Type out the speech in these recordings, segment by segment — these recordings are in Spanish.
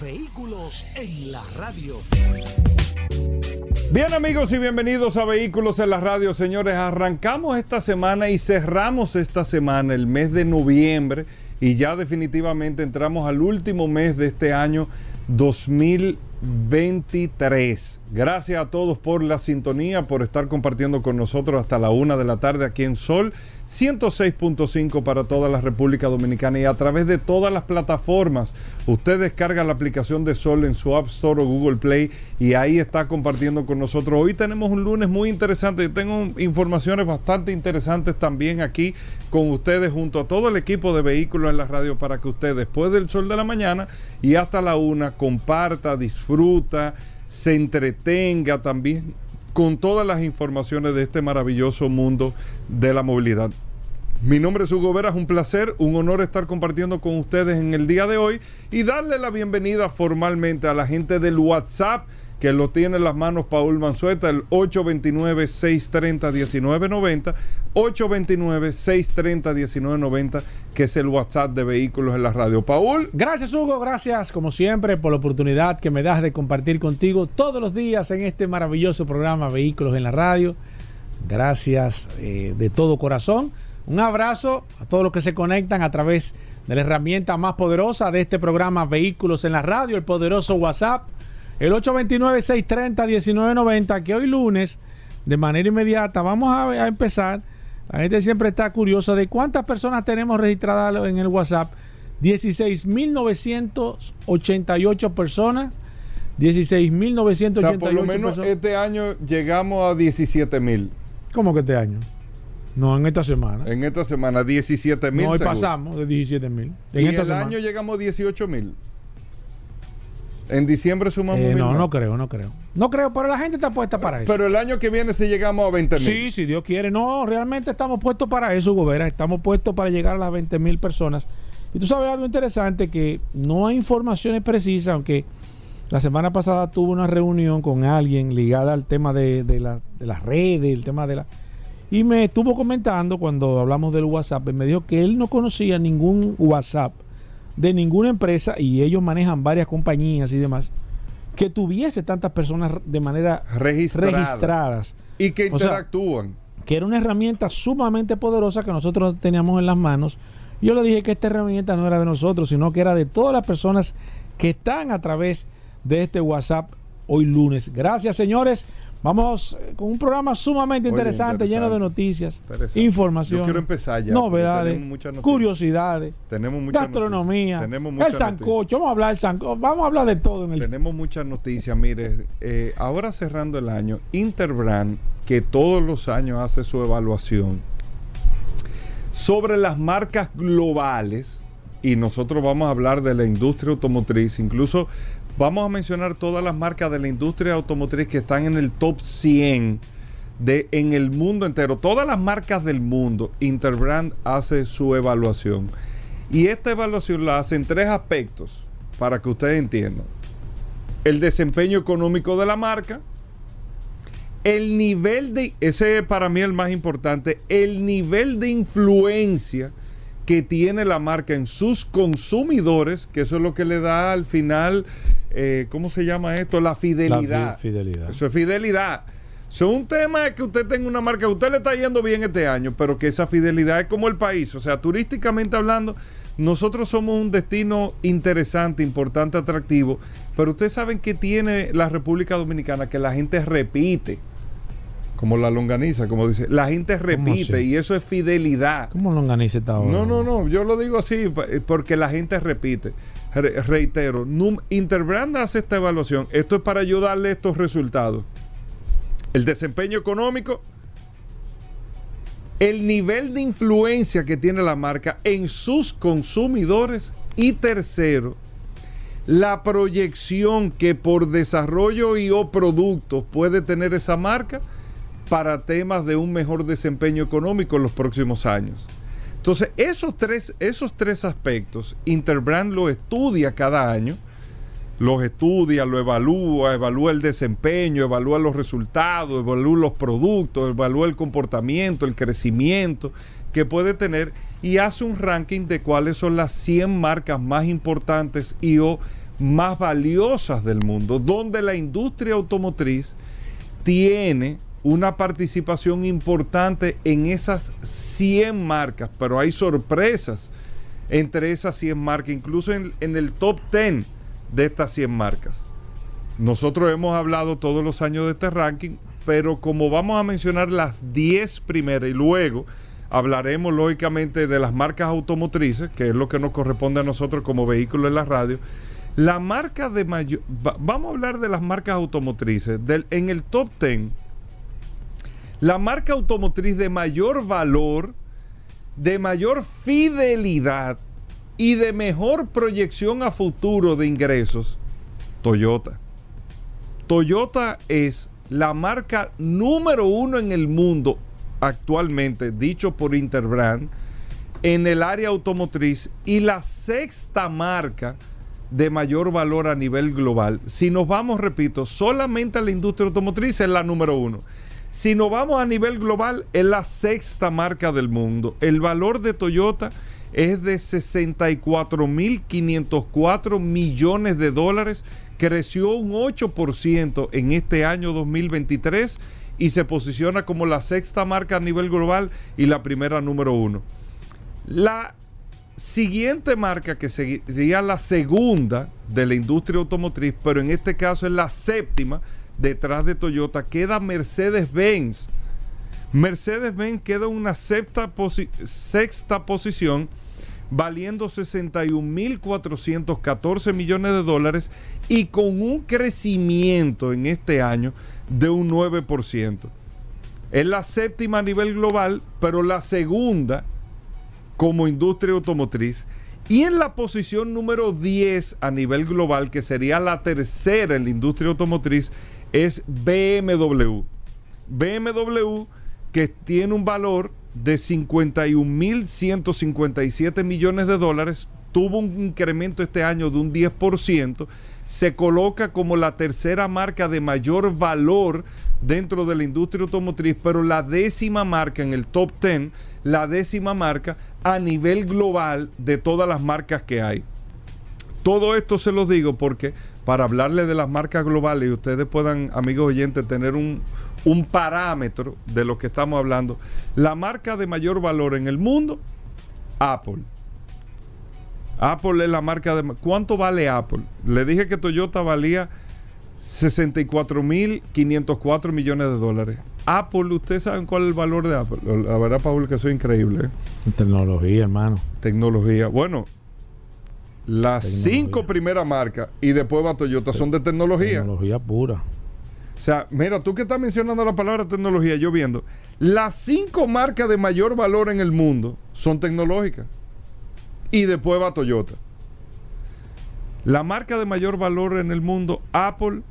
Vehículos en la radio. Bien amigos y bienvenidos a Vehículos en la Radio, señores. Arrancamos esta semana y cerramos esta semana, el mes de noviembre, y ya definitivamente entramos al último mes de este año 2023. Gracias a todos por la sintonía, por estar compartiendo con nosotros hasta la una de la tarde aquí en Sol 106.5 para toda la República Dominicana y a través de todas las plataformas. Usted descarga la aplicación de Sol en su App Store o Google Play y ahí está compartiendo con nosotros. Hoy tenemos un lunes muy interesante. Tengo informaciones bastante interesantes también aquí con ustedes junto a todo el equipo de vehículos en la radio para que usted después del sol de la mañana y hasta la una comparta, disfruta se entretenga también con todas las informaciones de este maravilloso mundo de la movilidad. Mi nombre es Hugo Vera, un placer, un honor estar compartiendo con ustedes en el día de hoy y darle la bienvenida formalmente a la gente del WhatsApp que lo tiene en las manos Paul Manzueta, el 829-630-1990, 829-630-1990, que es el WhatsApp de Vehículos en la Radio. Paul. Gracias Hugo, gracias como siempre por la oportunidad que me das de compartir contigo todos los días en este maravilloso programa Vehículos en la Radio. Gracias eh, de todo corazón. Un abrazo a todos los que se conectan a través de la herramienta más poderosa de este programa Vehículos en la Radio, el poderoso WhatsApp el 829-630-1990, que hoy lunes, de manera inmediata, vamos a, empezar. La gente siempre está curiosa de cuántas personas tenemos registradas en el WhatsApp. 16.988 personas. 16.988 o sea, por lo menos este año llegamos a 17.000. ¿Cómo que este año? No, en esta semana. En esta semana, 17.000. No, hoy pasamos de 17.000. En y el año llegamos a 18.000. En diciembre sumamos eh, No, no creo, no creo. No creo, pero la gente está puesta para eso. Pero el año que viene si llegamos a 20 mil. Sí, si Dios quiere. No, realmente estamos puestos para eso, Gobera. Estamos puestos para llegar a las 20 mil personas. Y tú sabes algo interesante, que no hay informaciones precisas, aunque la semana pasada tuve una reunión con alguien ligada al tema de, de, la, de las redes, el tema de la... Y me estuvo comentando cuando hablamos del WhatsApp, me dijo que él no conocía ningún WhatsApp de ninguna empresa, y ellos manejan varias compañías y demás, que tuviese tantas personas de manera registradas. Y que interactúan. que era una herramienta sumamente poderosa que nosotros teníamos en las manos. Yo le dije que esta herramienta no era de nosotros, sino que era de todas las personas que están a través de este WhatsApp hoy lunes. Gracias, señores. Vamos eh, con un programa sumamente interesante, lleno de noticias, información. Yo quiero empezar ya. Novedades, curiosidades, tenemos gastronomía, tenemos el sancocho. Vamos a hablar del sancocho, vamos a hablar de todo. En el... Tenemos muchas noticias. Mire, eh, ahora cerrando el año, Interbrand, que todos los años hace su evaluación sobre las marcas globales, y nosotros vamos a hablar de la industria automotriz, incluso Vamos a mencionar todas las marcas de la industria automotriz que están en el top 100 de, en el mundo entero. Todas las marcas del mundo, Interbrand hace su evaluación. Y esta evaluación la hace en tres aspectos para que ustedes entiendan. El desempeño económico de la marca, el nivel de, ese es para mí el más importante, el nivel de influencia que tiene la marca en sus consumidores, que eso es lo que le da al final eh, ¿cómo se llama esto? La fidelidad. fidelidad. Eso es fidelidad. Eso es un tema es que usted tenga una marca, usted le está yendo bien este año, pero que esa fidelidad es como el país. O sea, turísticamente hablando, nosotros somos un destino interesante, importante, atractivo, pero ustedes saben que tiene la República Dominicana, que la gente repite. Como la longaniza, como dice. La gente repite y eso es fidelidad. ¿Cómo longaniza está ahora? No, no, no. Yo lo digo así porque la gente repite reitero, Interbrand hace esta evaluación. Esto es para ayudarle estos resultados. El desempeño económico, el nivel de influencia que tiene la marca en sus consumidores y tercero, la proyección que por desarrollo y o productos puede tener esa marca para temas de un mejor desempeño económico en los próximos años. Entonces, esos tres, esos tres aspectos, Interbrand lo estudia cada año, los estudia, lo evalúa, evalúa el desempeño, evalúa los resultados, evalúa los productos, evalúa el comportamiento, el crecimiento que puede tener y hace un ranking de cuáles son las 100 marcas más importantes y o más valiosas del mundo, donde la industria automotriz tiene una participación importante en esas 100 marcas, pero hay sorpresas entre esas 100 marcas, incluso en, en, el top 10 de estas 100 marcas. Nosotros hemos hablado todos los años de este ranking, pero como vamos a mencionar las 10 primeras y luego hablaremos lógicamente de las marcas automotrices, que es lo que nos corresponde a nosotros como vehículo en la radio, la marca de mayor, vamos a hablar de las marcas automotrices, del, en el top 10 la marca automotriz de mayor valor, de mayor fidelidad y de mejor proyección a futuro de ingresos, Toyota. Toyota es la marca número uno en el mundo actualmente, dicho por Interbrand, en el área automotriz y la sexta marca de mayor valor a nivel global. Si nos vamos, repito, solamente a la industria automotriz es la número uno. Si nos vamos a nivel global, es la sexta marca del mundo. El valor de Toyota es de 64.504 millones de dólares. Creció un 8% en este año 2023 y se posiciona como la sexta marca a nivel global y la primera número uno. La siguiente marca que sería la segunda de la industria automotriz, pero en este caso es la séptima, detrás de Toyota queda Mercedes-Benz. Mercedes-Benz queda en una sexta, sexta posición valiendo 61.414 millones de dólares y con un crecimiento en este año de un 9%. Es la séptima a nivel global, pero la segunda como industria automotriz. Y en la posición número 10 a nivel global, que sería la tercera en la industria automotriz, es BMW. BMW que tiene un valor de 51.157 millones de dólares, tuvo un incremento este año de un 10%, se coloca como la tercera marca de mayor valor dentro de la industria automotriz, pero la décima marca en el top 10, la décima marca a nivel global de todas las marcas que hay. Todo esto se los digo porque para hablarle de las marcas globales y ustedes puedan, amigos oyentes, tener un, un parámetro de lo que estamos hablando. La marca de mayor valor en el mundo, Apple. Apple es la marca de... ¿Cuánto vale Apple? Le dije que Toyota valía 64.504 millones de dólares. Apple, ¿ustedes saben cuál es el valor de Apple? La verdad, Paul, que eso es increíble. ¿eh? Tecnología, hermano. Tecnología. Bueno, las cinco primeras marcas y después va Toyota son de tecnología. Tecnología pura. O sea, mira, tú que estás mencionando la palabra tecnología, yo viendo, las cinco marcas de mayor valor en el mundo son tecnológicas. Y después va Toyota. La marca de mayor valor en el mundo, Apple,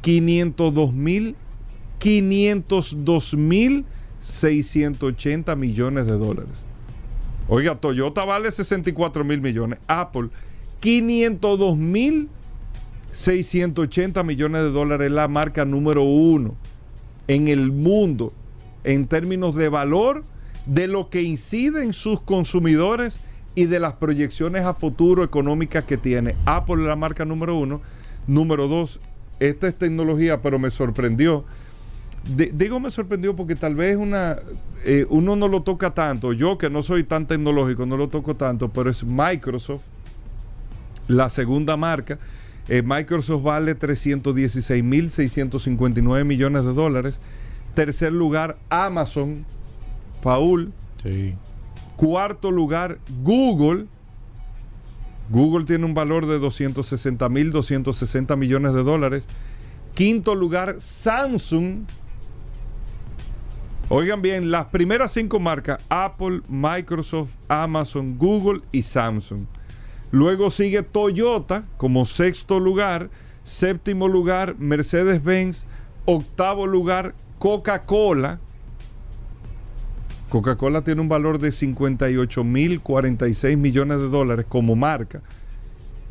502 mil, 502 mil 680 millones de dólares. Oiga, Toyota vale 64 mil millones. Apple, 502 mil 680 millones de dólares. Es la marca número uno en el mundo en términos de valor, de lo que incide en sus consumidores y de las proyecciones a futuro económicas que tiene. Apple es la marca número uno. Número dos, esta es tecnología, pero me sorprendió digo me sorprendió porque tal vez una eh, uno no lo toca tanto. Yo que no soy tan tecnológico no lo toco tanto, pero es Microsoft, la segunda marca. Eh, Microsoft vale 316.659 millones de dólares. Tercer lugar, Amazon, Paul. Cuarto lugar, Google. Google tiene un valor de 260.260 millones de dólares. Quinto lugar, Samsung, Oigan bien, las primeras cinco marcas, Apple, Microsoft, Amazon, Google y Samsung. Luego sigue Toyota como sexto lugar. Séptimo lugar, Mercedes-Benz. Octavo lugar, Coca-Cola. Coca-Cola tiene un valor de 58 mil 46 millones de dólares como marca.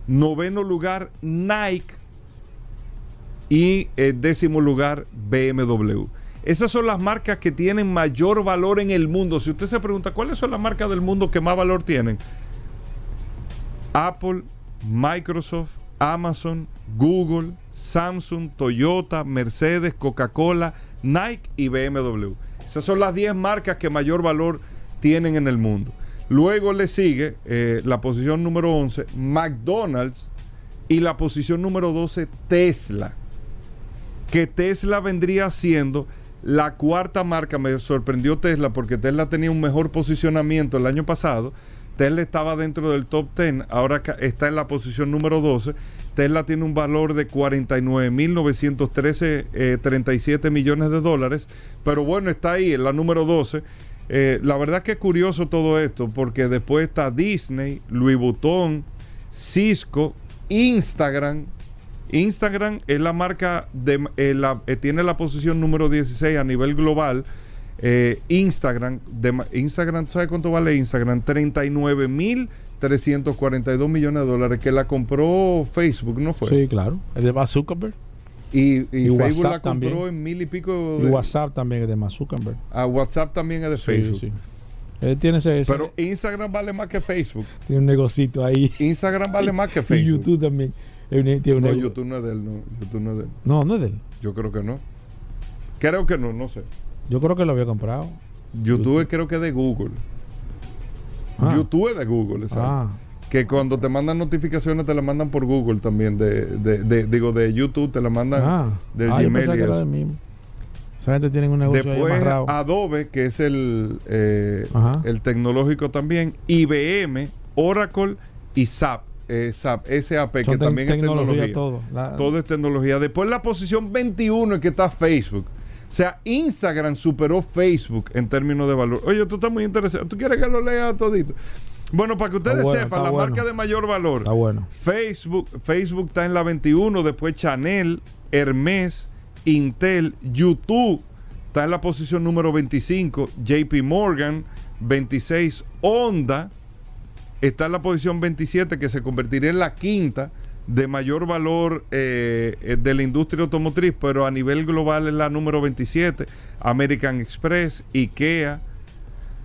Noveno lugar, Nike. Y el décimo lugar, BMW. Esas son las marcas que tienen mayor valor en el mundo. Si usted se pregunta cuáles son las marcas del mundo que más valor tienen, Apple, Microsoft, Amazon, Google, Samsung, Toyota, Mercedes, Coca-Cola, Nike y BMW. Esas son las 10 marcas que mayor valor tienen en el mundo. Luego le sigue eh, la posición número 11, McDonald's, y la posición número 12, Tesla. Que Tesla vendría siendo la cuarta marca. Me sorprendió Tesla porque Tesla tenía un mejor posicionamiento el año pasado. Tesla estaba dentro del top 10, ahora está en la posición número 12. Tesla tiene un valor de 49.913, eh, 37 millones de dólares, pero bueno, está ahí en la número 12. Eh, la verdad que es curioso todo esto, porque después está Disney, Louis Vuitton, Cisco, Instagram. Instagram es la marca de eh, la- eh, tiene la posición número 16 a nivel global. Eh, Instagram, de, Instagram, ¿sabe cuánto vale Instagram? 39.342 millones de dólares que la compró Facebook, ¿no fue? Sí, claro. El de Mark Zuckerberg. Y, y Y Facebook WhatsApp la compró también. en mil y pico. Y de- WhatsApp también es de Mark Zuckerberg. Ah, WhatsApp también es de Facebook. Sí, sí. Él tiene ese, ese- Pero Instagram vale más que Facebook. tiene un negocito ahí. Instagram vale más que Y Facebook. YouTube también. Tiene No, YouTube no es de él, no. YouTube no es de él. No, no es de él. Yo creo que no. Creo que no, no sé. Yo creo que lo había comprado. YouTube creo que es de Google. Ah. YouTube es de Google, exacto. Ah, Que cuando te mandan notificaciones te las mandan por Google también. De, de- de- digo, de YouTube te las mandan ah. del Ah, Gmail y eso. del. Esa gente tiene un negocio Después. Adobe, que es el, eh, el tecnológico también. IBM, Oracle y SAP. Eh, SAP, SAP, que también es tecnología. todo. La- Todo es tecnología. Después la posición 21 es que está Facebook. O sea, Instagram superó Facebook en términos de valor. Oye, tú estás muy interesado. ¿Tú quieres que lo lea todito? Bueno, para que ustedes bueno, sepan, la bueno. marca de mayor valor. Está bueno. Facebook, Facebook está en la 21, después Chanel, Hermes, Intel, YouTube está en la posición número 25, JP Morgan, 26, Honda está en la posición 27, que se convertiría en la quinta de mayor valor eh, eh, de la industria automotriz, pero a nivel global es la número 27, American Express, IKEA.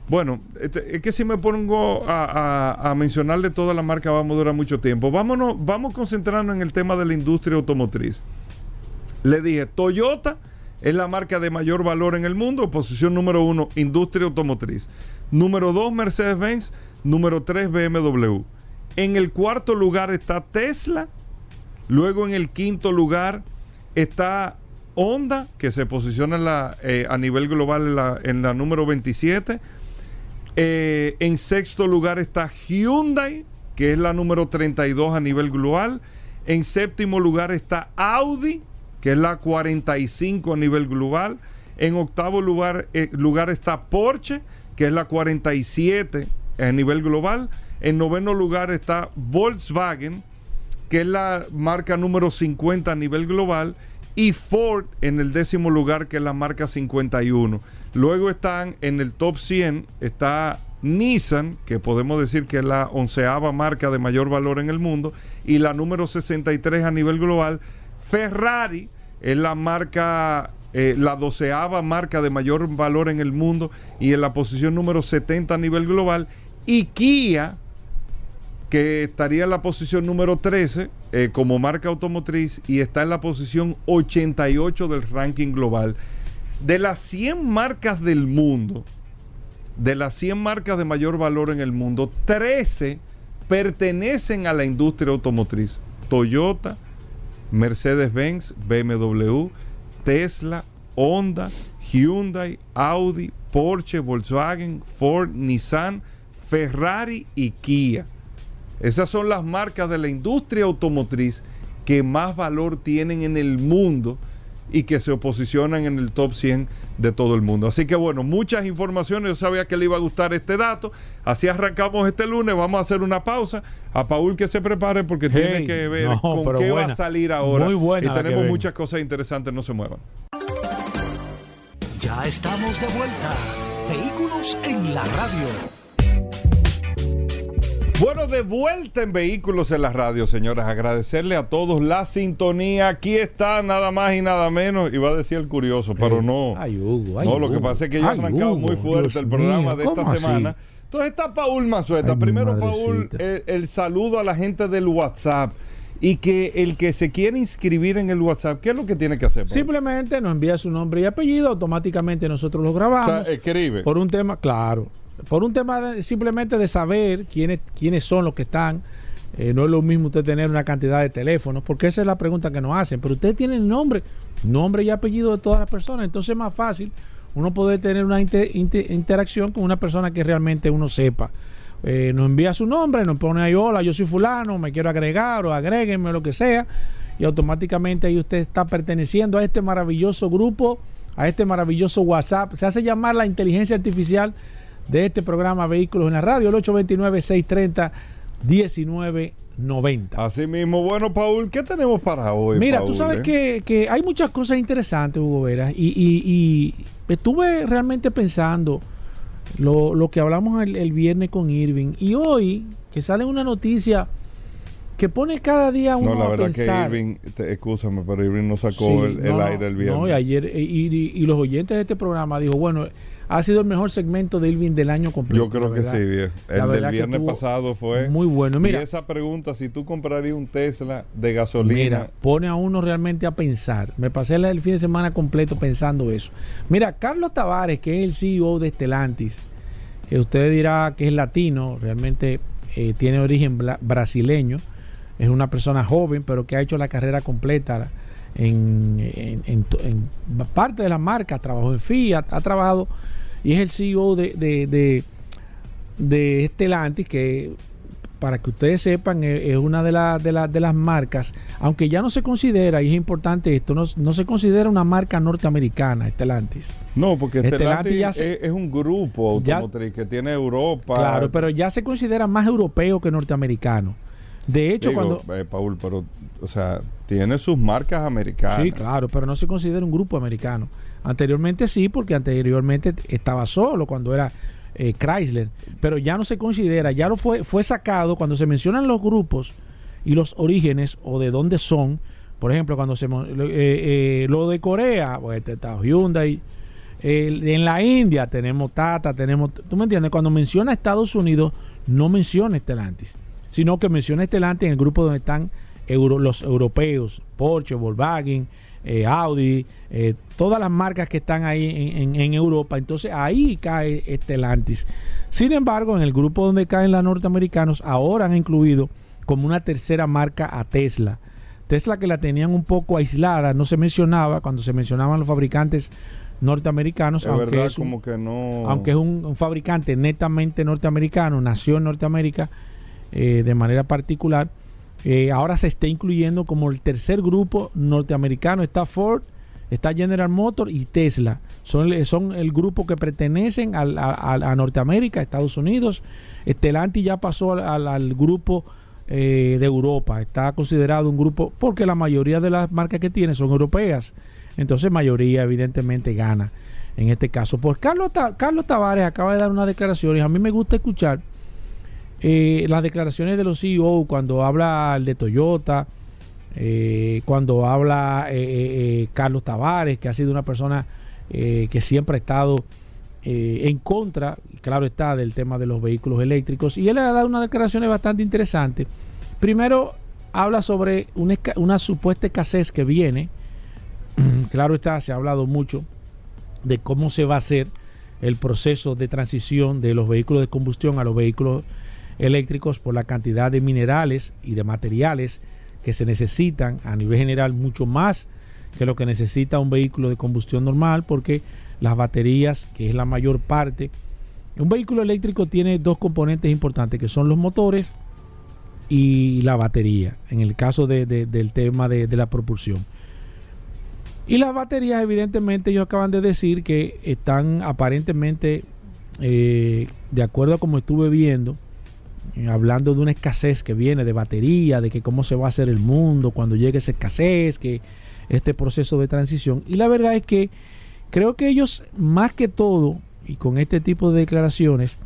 Bueno, este, es que si me pongo a, a, a mencionarle toda la marca vamos a durar mucho tiempo. Vámonos, vamos concentrarnos en el tema de la industria automotriz. Le dije, Toyota es la marca de mayor valor en el mundo, posición número uno, industria automotriz. Número dos, Mercedes-Benz. Número tres, BMW. En el cuarto lugar está Tesla. Luego en el quinto lugar está Honda, que se posiciona eh, a nivel global en la, en la número 27. Eh, en sexto lugar está Hyundai, que es la número 32 a nivel global. En séptimo lugar está Audi, que es la 45 a nivel global. En octavo lugar, eh, lugar está Porsche, que es la 47 a nivel global. En noveno lugar está Volkswagen, que es la marca número 50 a nivel global, y Ford en el décimo lugar, que es la marca 51. Luego están en el top 100, está Nissan, que podemos decir que es la onceava marca de mayor valor en el mundo, y la número 63 a nivel global. Ferrari es la marca, eh, la doceava marca de mayor valor en el mundo y en la posición número 70 a nivel global. Y Kia, que estaría en la posición número 13 eh, como marca automotriz y está en la posición 88 del ranking global. De las 100 marcas del mundo, de las 100 marcas de mayor valor en el mundo, 13 pertenecen a la industria automotriz. Toyota, Mercedes-Benz, BMW, Tesla, Honda, Hyundai, Audi, Porsche, Volkswagen, Ford, Nissan, Ferrari y Kia. Esas son las marcas de la industria automotriz que más valor tienen en el mundo y que se posicionan en el top 100 de todo el mundo. Así que bueno, muchas informaciones. Yo sabía que le iba a gustar este dato. Así arrancamos este lunes. Vamos a hacer una pausa. A Paul que se prepare porque Hey, tiene que ver no, con qué va a salir ahora. Muy buena y tenemos muchas cosas interesantes. No se muevan. Ya estamos de vuelta. Vehículos en la radio. Bueno, de vuelta en Vehículos en la Radio, señoras. Agradecerle a todos la sintonía. Aquí está nada más y nada menos. Iba a decir el curioso, pero no. Ay, Hugo, ay, no, lo Hugo. que pasa es que yo he arrancado Hugo, muy fuerte Dios el programa mío, de esta semana. Entonces está Paul. Ay, mi Primero, Paul, madrecita. el, el saludo a la gente del WhatsApp. Y que el que se quiere inscribir en el WhatsApp, ¿qué es lo que tiene que hacer? Paul? Simplemente nos envía su nombre y apellido, automáticamente nosotros lo o grabamos. sea, escribe. por un tema, claro, por un tema simplemente de saber quiénes, quiénes son los que están. Eh, no es lo mismo usted tener una cantidad de teléfonos, porque esa es la pregunta que nos hacen. Pero usted tiene el nombre, nombre y apellido de todas las personas, entonces es más fácil uno poder tener una inter- inter- interacción con una persona que realmente uno sepa. Eh, nos envía su nombre, nos pone ahí, hola, yo soy fulano, me quiero agregar o agréguenme lo que sea, y automáticamente ahí usted está perteneciendo a este maravilloso grupo, a este maravilloso WhatsApp. Se hace llamar la inteligencia artificial de este programa Vehículos en la Radio, el 829-630-1990. Así mismo, bueno, Paul, ¿qué tenemos para hoy? Mira, Paul, tú sabes eh? que, que hay muchas cosas interesantes, Hugo Vera, y, y- y estuve realmente pensando lo, lo que hablamos el, el viernes con Irving, y hoy que sale una noticia que pone cada día uno No, la a verdad pensar. que Irving, te, excúsame, pero Irving no sacó Sí, el, aire el viernes. No, y ayer, y, y- y los oyentes de este programa dijo, bueno, ha sido el mejor segmento de Irving del año completo. Yo creo que sí. La El del viernes pasado fue. Muy bueno. Mira, y esa pregunta, si tú comprarías un Tesla de gasolina. Mira, pone a uno realmente a pensar. Me pasé el- fin de semana completo pensando eso. Mira, Carlos Tavares, que es el CEO de Estelantis, que usted dirá que es latino, realmente eh, tiene origen brasileño, es una persona joven, pero que ha hecho la carrera completa en, en- en en parte de la marca, trabajó en Fiat, ha trabajado y es el CEO de, de, de, de Estelantis, que para que ustedes sepan, es, es una de, la- de, la- de las marcas, aunque ya no se considera, y es importante esto, no, no se considera una marca norteamericana, Estelantis. No, porque Estelantis ya se- es, es un grupo Ya- automotriz que tiene Europa. Claro, pero ya se considera más europeo que norteamericano. De hecho, Digo, cuando... eh, Paul, pero, o sea, tiene sus marcas americanas. Sí, claro, pero no se considera un grupo americano. Anteriormente sí, porque anteriormente estaba solo cuando era eh, Chrysler, pero ya no se considera, ya lo fue, fue sacado cuando se mencionan los grupos y los orígenes o de dónde son. Por ejemplo, cuando se eh, eh, lo de Corea, pues este está Hyundai. En la India tenemos Tata, tenemos, tú me entiendes, cuando menciona Estados Unidos no menciona Stellantis, sino que menciona Stellantis en el grupo donde están euro- los europeos, Porsche, Volkswagen, eh, Audi, eh, todas las marcas que están ahí en, en- en Europa. Entonces ahí cae Stellantis. Sin embargo, en el grupo donde caen los norteamericanos, ahora han incluido como una tercera marca a Tesla. Tesla que la tenían un poco aislada, no se mencionaba cuando se mencionaban los fabricantes norteamericanos, Es aunque verdad, es un- como que no. aunque es un, un fabricante netamente norteamericano, nació en Norteamérica eh, de manera particular, eh, ahora se está incluyendo como el tercer grupo norteamericano. Está Ford, está General Motors y Tesla. Son, son el grupo que pertenecen a, a- Norteamérica, Estados Unidos. Stellantis ya pasó al, grupo eh, de Europa. Está considerado un grupo porque la mayoría de las marcas que tiene son europeas. Entonces mayoría evidentemente gana en este caso. Pues Carlos, Carlos Tavares acaba de dar unas declaraciones. A mí me gusta escuchar eh, las declaraciones de los CEO cuando habla el de Toyota, eh, cuando habla eh, Carlos Tavares, que ha sido una persona que siempre ha estado en contra, claro está, del tema de los vehículos eléctricos. Y él ha dado unas declaraciones bastante interesantes. Primero, habla sobre una, una supuesta escasez que viene. claro está, se ha hablado mucho de cómo se va a hacer el proceso de transición de los vehículos de combustión a los vehículos eléctricos por la cantidad de minerales y de materiales que se necesitan a nivel general mucho más que lo que necesita un vehículo de combustión normal porque las baterías, que es la mayor parte, un vehículo eléctrico tiene dos componentes importantes que son los motores y la batería, en el caso de- de- del tema de, de la propulsión. Y las baterías, evidentemente, ellos acaban de decir que están aparentemente, eh, de acuerdo a como estuve viendo, hablando de una escasez que viene de batería, de que cómo se va a hacer el mundo cuando llegue esa escasez, que este proceso de transición. Y la verdad es que creo que ellos, más que todo, y con este tipo de declaraciones,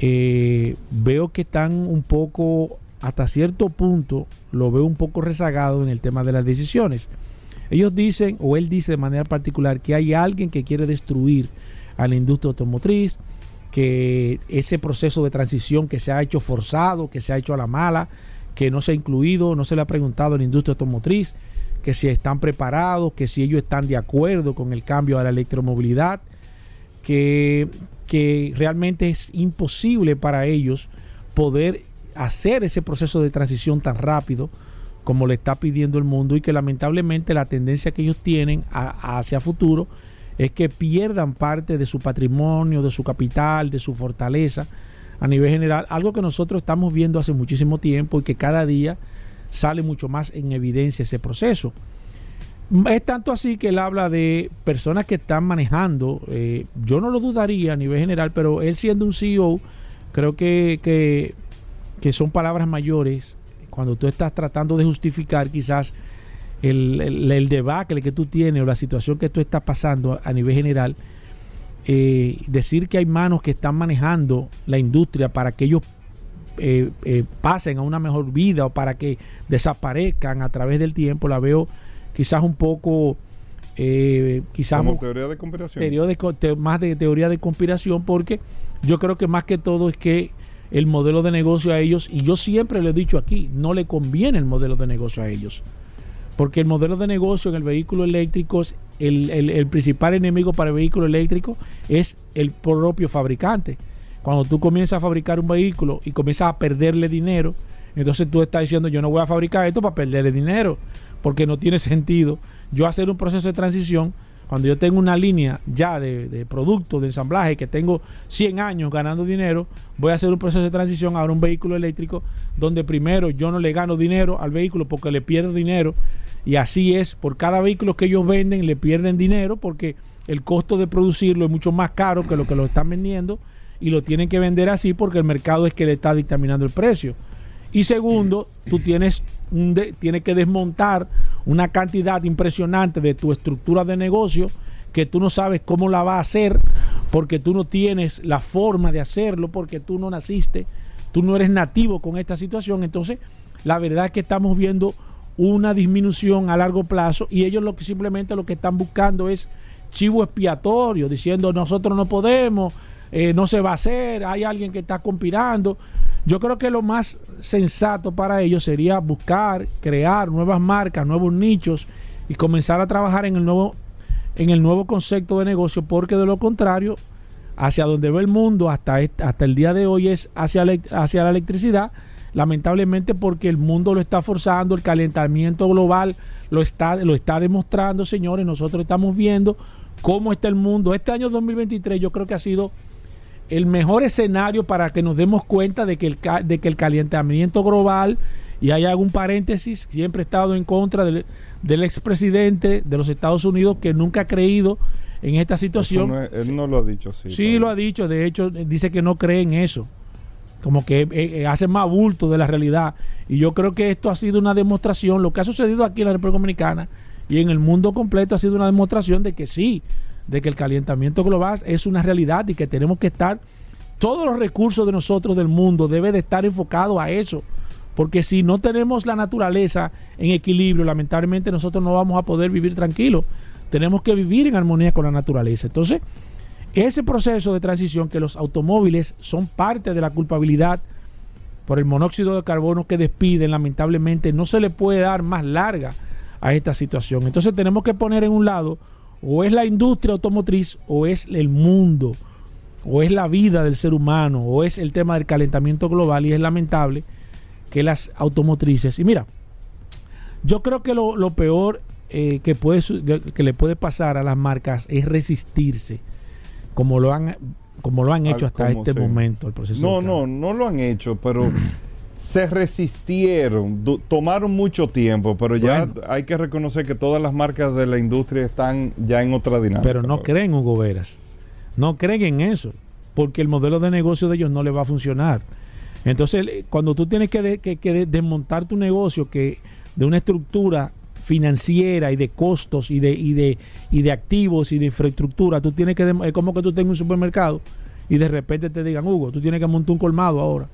eh, veo que están un poco, hasta cierto punto, lo veo un poco rezagado en el tema de las decisiones. Ellos dicen, o él dice de manera particular, que hay alguien que quiere destruir a la industria automotriz, que ese proceso de transición que se ha hecho forzado, que se ha hecho a la mala, que no se ha incluido, no se le ha preguntado a la industria automotriz, que si están preparados, que si ellos están de acuerdo con el cambio a la electromovilidad, que, que realmente es imposible para ellos poder hacer ese proceso de transición tan rápido como le está pidiendo el mundo y que lamentablemente la tendencia que ellos tienen hacia futuro es que pierdan parte de su patrimonio, de su capital, de su fortaleza a nivel general, algo que nosotros estamos viendo hace muchísimo tiempo y que cada día sale mucho más en evidencia ese proceso. Es tanto así que él habla de personas que están manejando, eh, yo no lo dudaría a nivel general, pero él siendo un CEO, creo que, que, que son palabras mayores cuando tú estás tratando de justificar quizás el, el, debacle que tú tienes o la situación que tú estás pasando a nivel general, eh, decir que hay manos que están manejando la industria para que ellos eh, eh, pasen a una mejor vida o para que desaparezcan a través del tiempo, la veo quizás un poco... quizás como teoría de conspiración más de teoría de conspiración porque yo creo que más que todo es que el modelo de negocio a ellos, y yo siempre lo he dicho aquí, no le conviene el modelo de negocio a ellos. Porque el modelo de negocio en el vehículo eléctrico, el, el, principal enemigo para el vehículo eléctrico es el propio fabricante. Cuando tú comienzas a fabricar un vehículo y comienzas a perderle dinero, entonces tú estás diciendo yo no voy a fabricar esto para perderle dinero, porque no tiene sentido yo hacer un proceso de transición cuando yo tengo una línea ya de, de producto, de ensamblaje, que tengo 100 años ganando dinero, voy a hacer un proceso de transición a un vehículo eléctrico donde primero yo no le gano dinero al vehículo porque le pierdo dinero. Y así es, por cada vehículo que ellos venden le pierden dinero porque el costo de producirlo es mucho más caro que lo que lo están vendiendo y lo tienen que vender así porque el mercado es que le está dictaminando el precio. Y segundo, tú tienes, un que desmontar una cantidad impresionante de tu estructura de negocio que tú no sabes cómo la va a hacer porque tú no tienes la forma de hacerlo, porque tú no naciste, tú no eres nativo con esta situación. Entonces, la verdad es que estamos viendo una disminución a largo plazo y ellos lo que simplemente lo que están buscando es chivo expiatorio, diciendo nosotros no podemos, eh, no se va a hacer, hay alguien que está conspirando. Yo creo que lo más sensato para ellos sería buscar, crear nuevas marcas, nuevos nichos y comenzar a trabajar en el nuevo, en el nuevo concepto de negocio, porque de lo contrario, hacia donde ve el mundo hasta, hasta el día de hoy es hacia, hacia la electricidad, lamentablemente porque el mundo lo está forzando, el calentamiento global lo está, lo está demostrando, señores, nosotros estamos viendo cómo está el mundo. Este año 2023 yo creo que ha sido el mejor escenario para que nos demos cuenta de que el, de que el calentamiento global, y hay algún paréntesis, siempre he estado en contra del, del expresidente de los Estados Unidos que nunca ha creído en esta situación. él no lo ha dicho, sí. Sí, lo ha dicho, de hecho dice que no cree en eso, como que eh, eh, hace más bulto de la realidad. Y yo creo que esto ha sido una demostración, lo que ha sucedido aquí en la República Dominicana y en el mundo completo ha sido una demostración de que sí, de que el calentamiento global es una realidad y que tenemos que estar, todos los recursos de nosotros del mundo debe de estar enfocado a eso. Porque si no tenemos la naturaleza en equilibrio, lamentablemente nosotros no vamos a poder vivir tranquilos. Tenemos que vivir en armonía con la naturaleza. Entonces, ese proceso de transición que los automóviles son parte de la culpabilidad por el monóxido de carbono que despiden, lamentablemente no se le puede dar más larga a esta situación. Entonces tenemos que poner en un lado o es la industria automotriz o es el mundo o es la vida del ser humano o es el tema del calentamiento global y es lamentable que las automotrices y mira yo creo que lo, peor eh, que, puede, que le puede pasar a las marcas es resistirse como lo han como lo han hecho hasta este momento el proceso no no no lo han hecho pero se resistieron, tomaron mucho tiempo, pero ya Bueno. hay que reconocer que todas las marcas de la industria están ya en otra dinámica. Pero no creen, Hugo Veras. No creen en eso. Porque el modelo de negocio de ellos no le va a funcionar. Entonces, cuando tú tienes que, de- que- que de- desmontar tu negocio que de una estructura financiera y de costos y de, y de, y de activos y de infraestructura, tú tienes que... Es como que tú tengas un supermercado y de repente te digan, Hugo, tú tienes que montar un colmado ahora.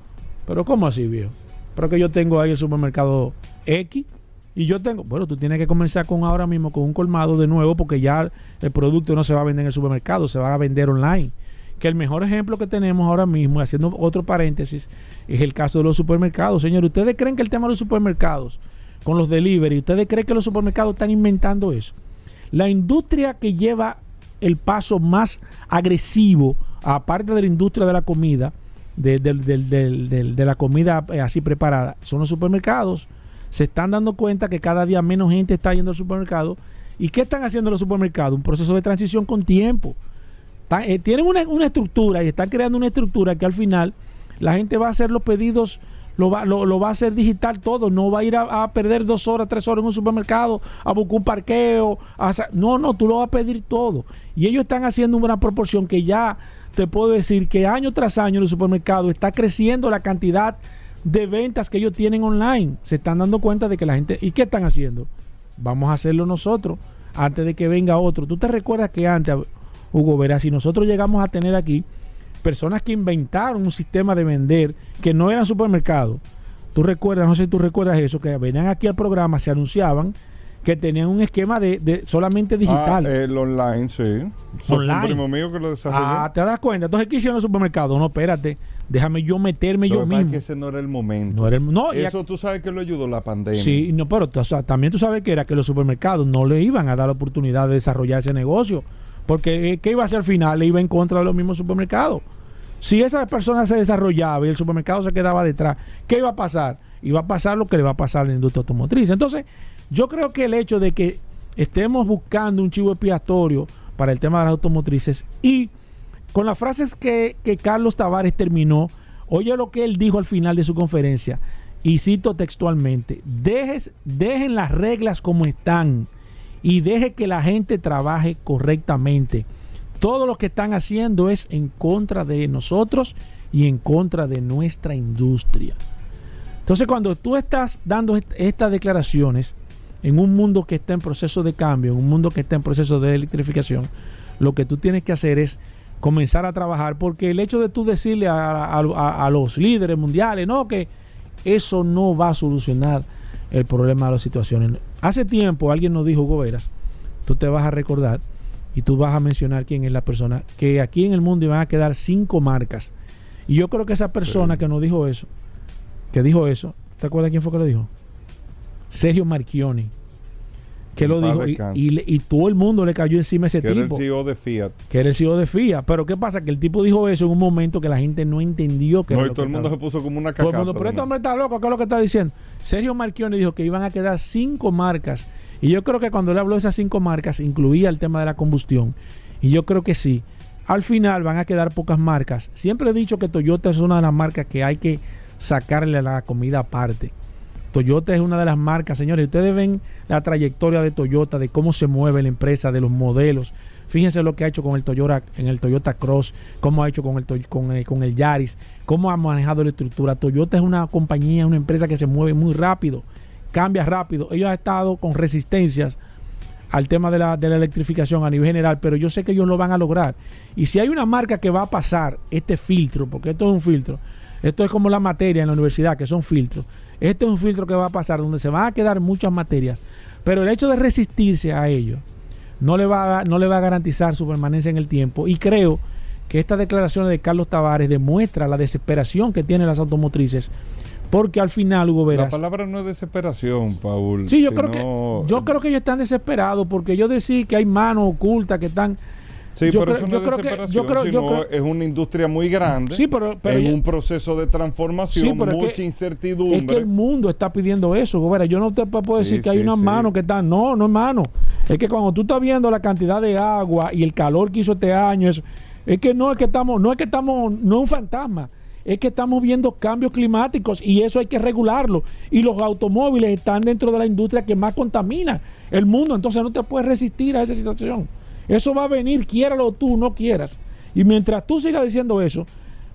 Pero ¿cómo así, viejo? Pero que yo tengo ahí el supermercado X y yo tengo, bueno, tú tienes que comenzar con ahora mismo con un colmado de nuevo porque ya el producto no se va a vender en el supermercado, se va a vender online. Que el mejor ejemplo que tenemos ahora mismo, haciendo otro paréntesis, es el caso de los supermercados. Señores, ¿ustedes creen que el tema de los supermercados, con los delivery, ¿ustedes creen que los supermercados están inventando eso? La industria que lleva el paso más agresivo, aparte de la industria de la comida, de, de la comida eh, así preparada, son los supermercados. Se están dando cuenta que cada día menos gente está yendo al supermercado. ¿Y qué están haciendo los supermercados? Un proceso de transición con tiempo. Eh, tienen una estructura y están creando una estructura que al final la gente va a hacer los pedidos, lo va, lo, va a hacer digital todo, no va a ir a, perder dos horas, tres horas en un supermercado, a buscar un parqueo. a no, no, tú lo vas a pedir todo. Y ellos están haciendo una proporción que ya te puedo decir que año tras año en el supermercado está creciendo la cantidad de ventas que ellos tienen online. Se están dando cuenta de que la gente... ¿Y qué están haciendo? Vamos a hacerlo nosotros antes de que venga otro. ¿Tú te recuerdas que antes, Hugo Verás, si nosotros llegamos a tener aquí personas que inventaron un sistema de vender que no eran supermercados? Tú recuerdas, no sé si tú recuerdas eso, que venían aquí al programa, se anunciaban que tenían un esquema de, de solamente digital. Ah, el online, sí. Online. un primo mío que lo desarrolló. Ah, ¿te das cuenta? Entonces, ¿qué hicieron los supermercados? No, espérate, déjame yo meterme Lo yo pasa es mismo. que ese no era el momento. No era el- no, Eso tú sabes que lo ayudó la pandemia. Sí, no, pero o sea, también tú sabes que era que los supermercados no le iban a dar la oportunidad de desarrollar ese negocio. Porque, eh, ¿qué iba a hacer al final? Le iba en contra de los mismos supermercados. Si esa persona se desarrollaba y el supermercado se quedaba detrás, ¿qué iba a pasar? Iba a pasar lo que le va a pasar a la industria automotriz. Entonces, yo creo que el hecho de que estemos buscando un chivo expiatorio para el tema de las automotrices y con las frases que, Carlos Tavares terminó, oye lo que él dijo al final de su conferencia, y cito textualmente, Dejes, dejen las reglas como están y deje que la gente trabaje correctamente. Todo lo que están haciendo es en contra de nosotros y en contra de nuestra industria. Entonces, cuando tú estás dando est- estas declaraciones en un mundo que está en proceso de cambio, en un mundo que está en proceso de electrificación, lo que tú tienes que hacer es comenzar a trabajar, porque el hecho de tú decirle a los líderes mundiales, no, que eso no va a solucionar el problema de las situaciones. Hace tiempo alguien nos dijo, Goberas, tú te vas a recordar y tú vas a mencionar quién es la persona, que aquí en el mundo iban a quedar cinco marcas. Y yo creo que esa persona Sí. que nos dijo eso, que dijo eso, ¿te acuerdas quién fue que lo dijo? Sergio Marchioni. Que lo dijo y, y le- y todo el mundo le cayó encima a ese Que era el tipo CEO de Fiat. que era el CEO de FIA. Pero ¿qué pasa? Que el tipo dijo eso en un momento que la gente no entendió que No, era y lo todo que el mundo se puso como una Todo el cacata. mundo, pero este hombre está loco, ¿qué es lo que está diciendo? Sergio Marchioni dijo que iban a quedar cinco marcas. Y yo creo que cuando él habló de esas cinco marcas, incluía el tema de la combustión. Y yo creo que sí. Al final van a quedar pocas marcas. Siempre he dicho que Toyota es una de las marcas que hay que sacarle la comida aparte. Toyota es una de las marcas, señores. Ustedes ven la trayectoria de Toyota, de cómo se mueve la empresa, de los modelos. Fíjense lo que ha hecho con el Toyota, en el Toyota Cross, cómo ha hecho con el, con el, con el Yaris, cómo ha manejado la estructura. Toyota es una compañía, una empresa que se mueve muy rápido, cambia rápido. Ellos han estado con resistencias al tema de la, de la electrificación a nivel general, pero yo sé que ellos lo van a lograr. Y si hay una marca que va a pasar este filtro, porque esto es un filtro, esto es como la materia en la universidad, que son filtros. Este es un filtro que va a pasar donde se van a quedar muchas materias, pero el hecho de resistirse a ello no le va a, no le va a garantizar su permanencia en el tiempo. Y creo que estas declaraciones de Carlos Tavares demuestra la desesperación que tienen las automotrices, porque al final, Hugo La Veras, palabra no es desesperación, Paul. Sí, yo sino- creo que yo creo que ellos están desesperados porque yo decir que hay manos ocultas que están Sí, yo pero creo- eso no yo es creo que- yo creo- yo sino creo- es una industria muy grande Sí, pero- pero en ya- un proceso de transformación, Sí, es mucha que- incertidumbre. es que el mundo está pidiendo eso, Gobera. Yo no te puedo decir Sí, que hay unas manos que están. No, no, hermano. Es que cuando tú estás viendo la cantidad de agua y el calor que hizo este año, es, es que no es que estamos, no es que estamos, no es un fantasma. es que estamos viendo cambios climáticos y eso hay que regularlo. Y los automóviles están dentro de la industria que más contamina el mundo, entonces no te puedes resistir a esa situación. Eso va a venir, quiéralo tú, no quieras. Y mientras tú sigas diciendo eso,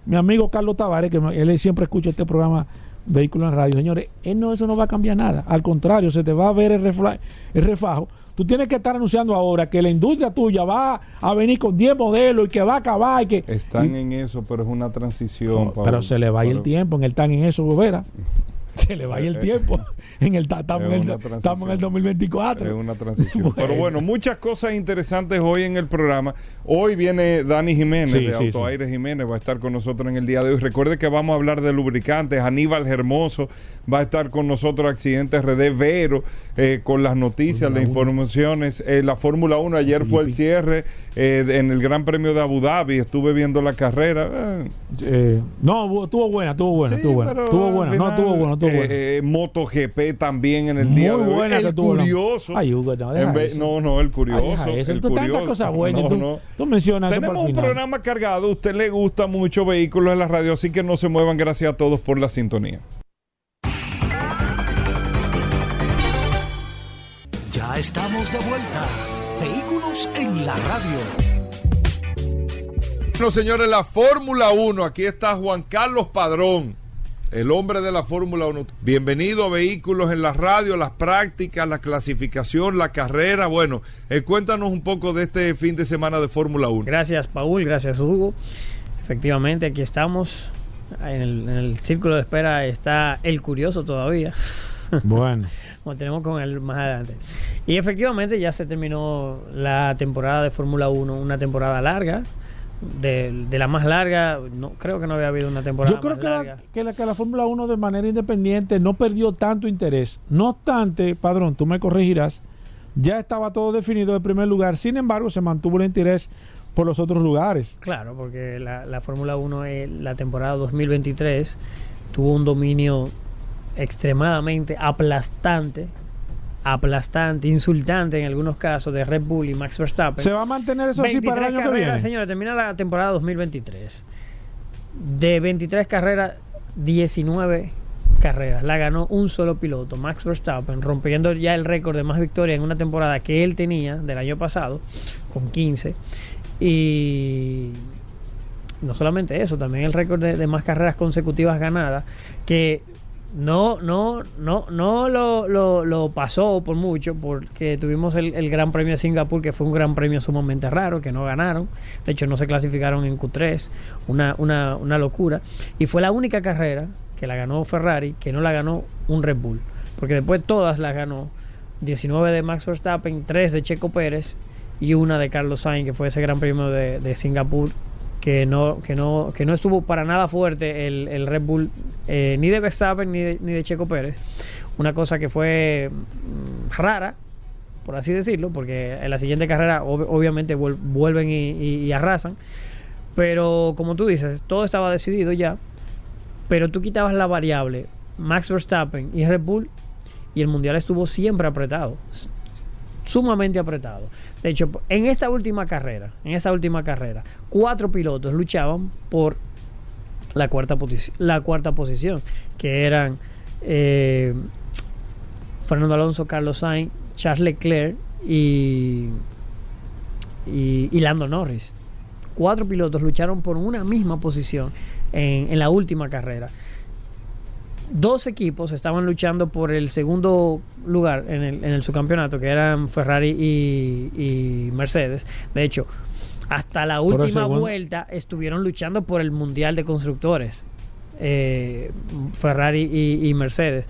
mi amigo Carlos Tavares, que él siempre escucha este programa Vehículo en Radio, señores, él no, eso no va a cambiar nada. Al contrario, se te va a ver el, refla- el refajo. Tú tienes que estar anunciando ahora que la industria tuya va a venir con 10 modelos y que va a acabar y que... Están y- en eso, pero es una transición. pero se le va a ir el tiempo, en el tan en eso, Gobera. Se le va a ir el tiempo. En el, ta- estamos, Es en el, estamos en el transición. 2024. Es una transición. Bueno. Pero bueno, muchas cosas interesantes hoy en el programa. Hoy viene Dani Jiménez Sí, de sí, Autoaire Jiménez, va a estar con nosotros en el día de hoy. Recuerde que vamos a hablar de lubricantes. Aníbal Hermoso va a estar con nosotros, Accidentes RD Vero, eh, con las noticias, las informaciones. Eh, la Fórmula 1, ayer fue el cierre eh, en el Gran Premio de Abu Dhabi. Estuve viendo la carrera. Eh, Eh, no, estuvo buena, estuvo buena, Sí, estuvo buena. Estuvo buena, no, estuvo buena, eh, eh, MotoGP también en el día Muy de hoy. El la- curioso. Ay, Hugo, no, deja vez- eso. no, no, el Ay, curioso. eso. el Tú tantas curioso. cosas buenas No, tú, no. tú mencionas Tenemos un final. programa cargado. A usted le gusta mucho vehículos en la radio, así que no se muevan. Gracias a todos por la sintonía. Ya estamos de vuelta. Vehículos en la radio. Bueno, señores, la Fórmula 1. Aquí está Juan Carlos Padrón, el hombre de la Fórmula 1. Bienvenido a Vehículos en la Radio, las prácticas, la clasificación, la carrera. Bueno, eh, cuéntanos un poco de este fin de semana de Fórmula 1. Gracias, Paul. Gracias, Hugo. Efectivamente, aquí estamos. En el, en el círculo de espera está el curioso todavía. Bueno, Como tenemos con él más adelante. Y efectivamente ya se terminó la temporada de Fórmula 1, una temporada larga. De, de la más larga, no creo que no había habido una temporada yo creo más que larga. la, que, la, que la Fórmula 1 de manera independiente no perdió tanto interés. No obstante, Padrón, tú me corregirás, ya estaba todo definido de primer lugar. Sin embargo, se mantuvo el interés por los otros lugares. Claro, porque la, la Fórmula 1 en la temporada 2023 tuvo un dominio extremadamente aplastante, aplastante, insultante en algunos casos de Red Bull y Max Verstappen. ¿Se va a mantener eso así para el 23 año que viene? señores, termina la temporada 2023. De 23 carreras, 19 carreras. La ganó un solo piloto, Max Verstappen, rompiendo ya el récord de más victorias en una temporada que él tenía del año pasado, con 15. Y no solamente eso, también el récord de, de más carreras consecutivas ganadas, que no, no, no, no lo, lo- pasó por mucho, porque tuvimos el, el Gran Premio de Singapur, que fue un gran premio sumamente raro, que no ganaron. De hecho, no se clasificaron en Q3, una, una, una locura. Y fue la única carrera que la ganó Ferrari, que no la ganó un Red Bull. Porque después todas las ganó. 19 de Max Verstappen, 3 de Checo Pérez y una de Carlos Sainz, que fue ese gran premio de, de Singapur, que no, que, no, que no estuvo para nada fuerte el, el Red Bull, eh, ni de Verstappen ni de, ni de Checo Pérez. Una cosa que fue mm, rara, por así decirlo, porque en la siguiente carrera ob- obviamente vuel- vuelven y, y- y arrasan. Pero como tú dices, todo estaba decidido ya. Pero tú quitabas la variable Max Verstappen y Red Bull y el mundial estuvo siempre apretado. Sumamente apretado. De hecho, en esta última carrera, en esta última carrera, cuatro pilotos luchaban por la cuarta, la cuarta posición, que eran eh, Fernando Alonso, Carlos Sainz, Charles Leclerc y, y, y Lando Norris. Cuatro pilotos lucharon por una misma posición en, en la última carrera. Dos equipos estaban luchando por el segundo lugar en el, en el subcampeonato, que eran Ferrari y, y Mercedes. De hecho, hasta la última vuelta estuvieron luchando por el Mundial de Constructores. eh, Ferrari y, y Mercedes.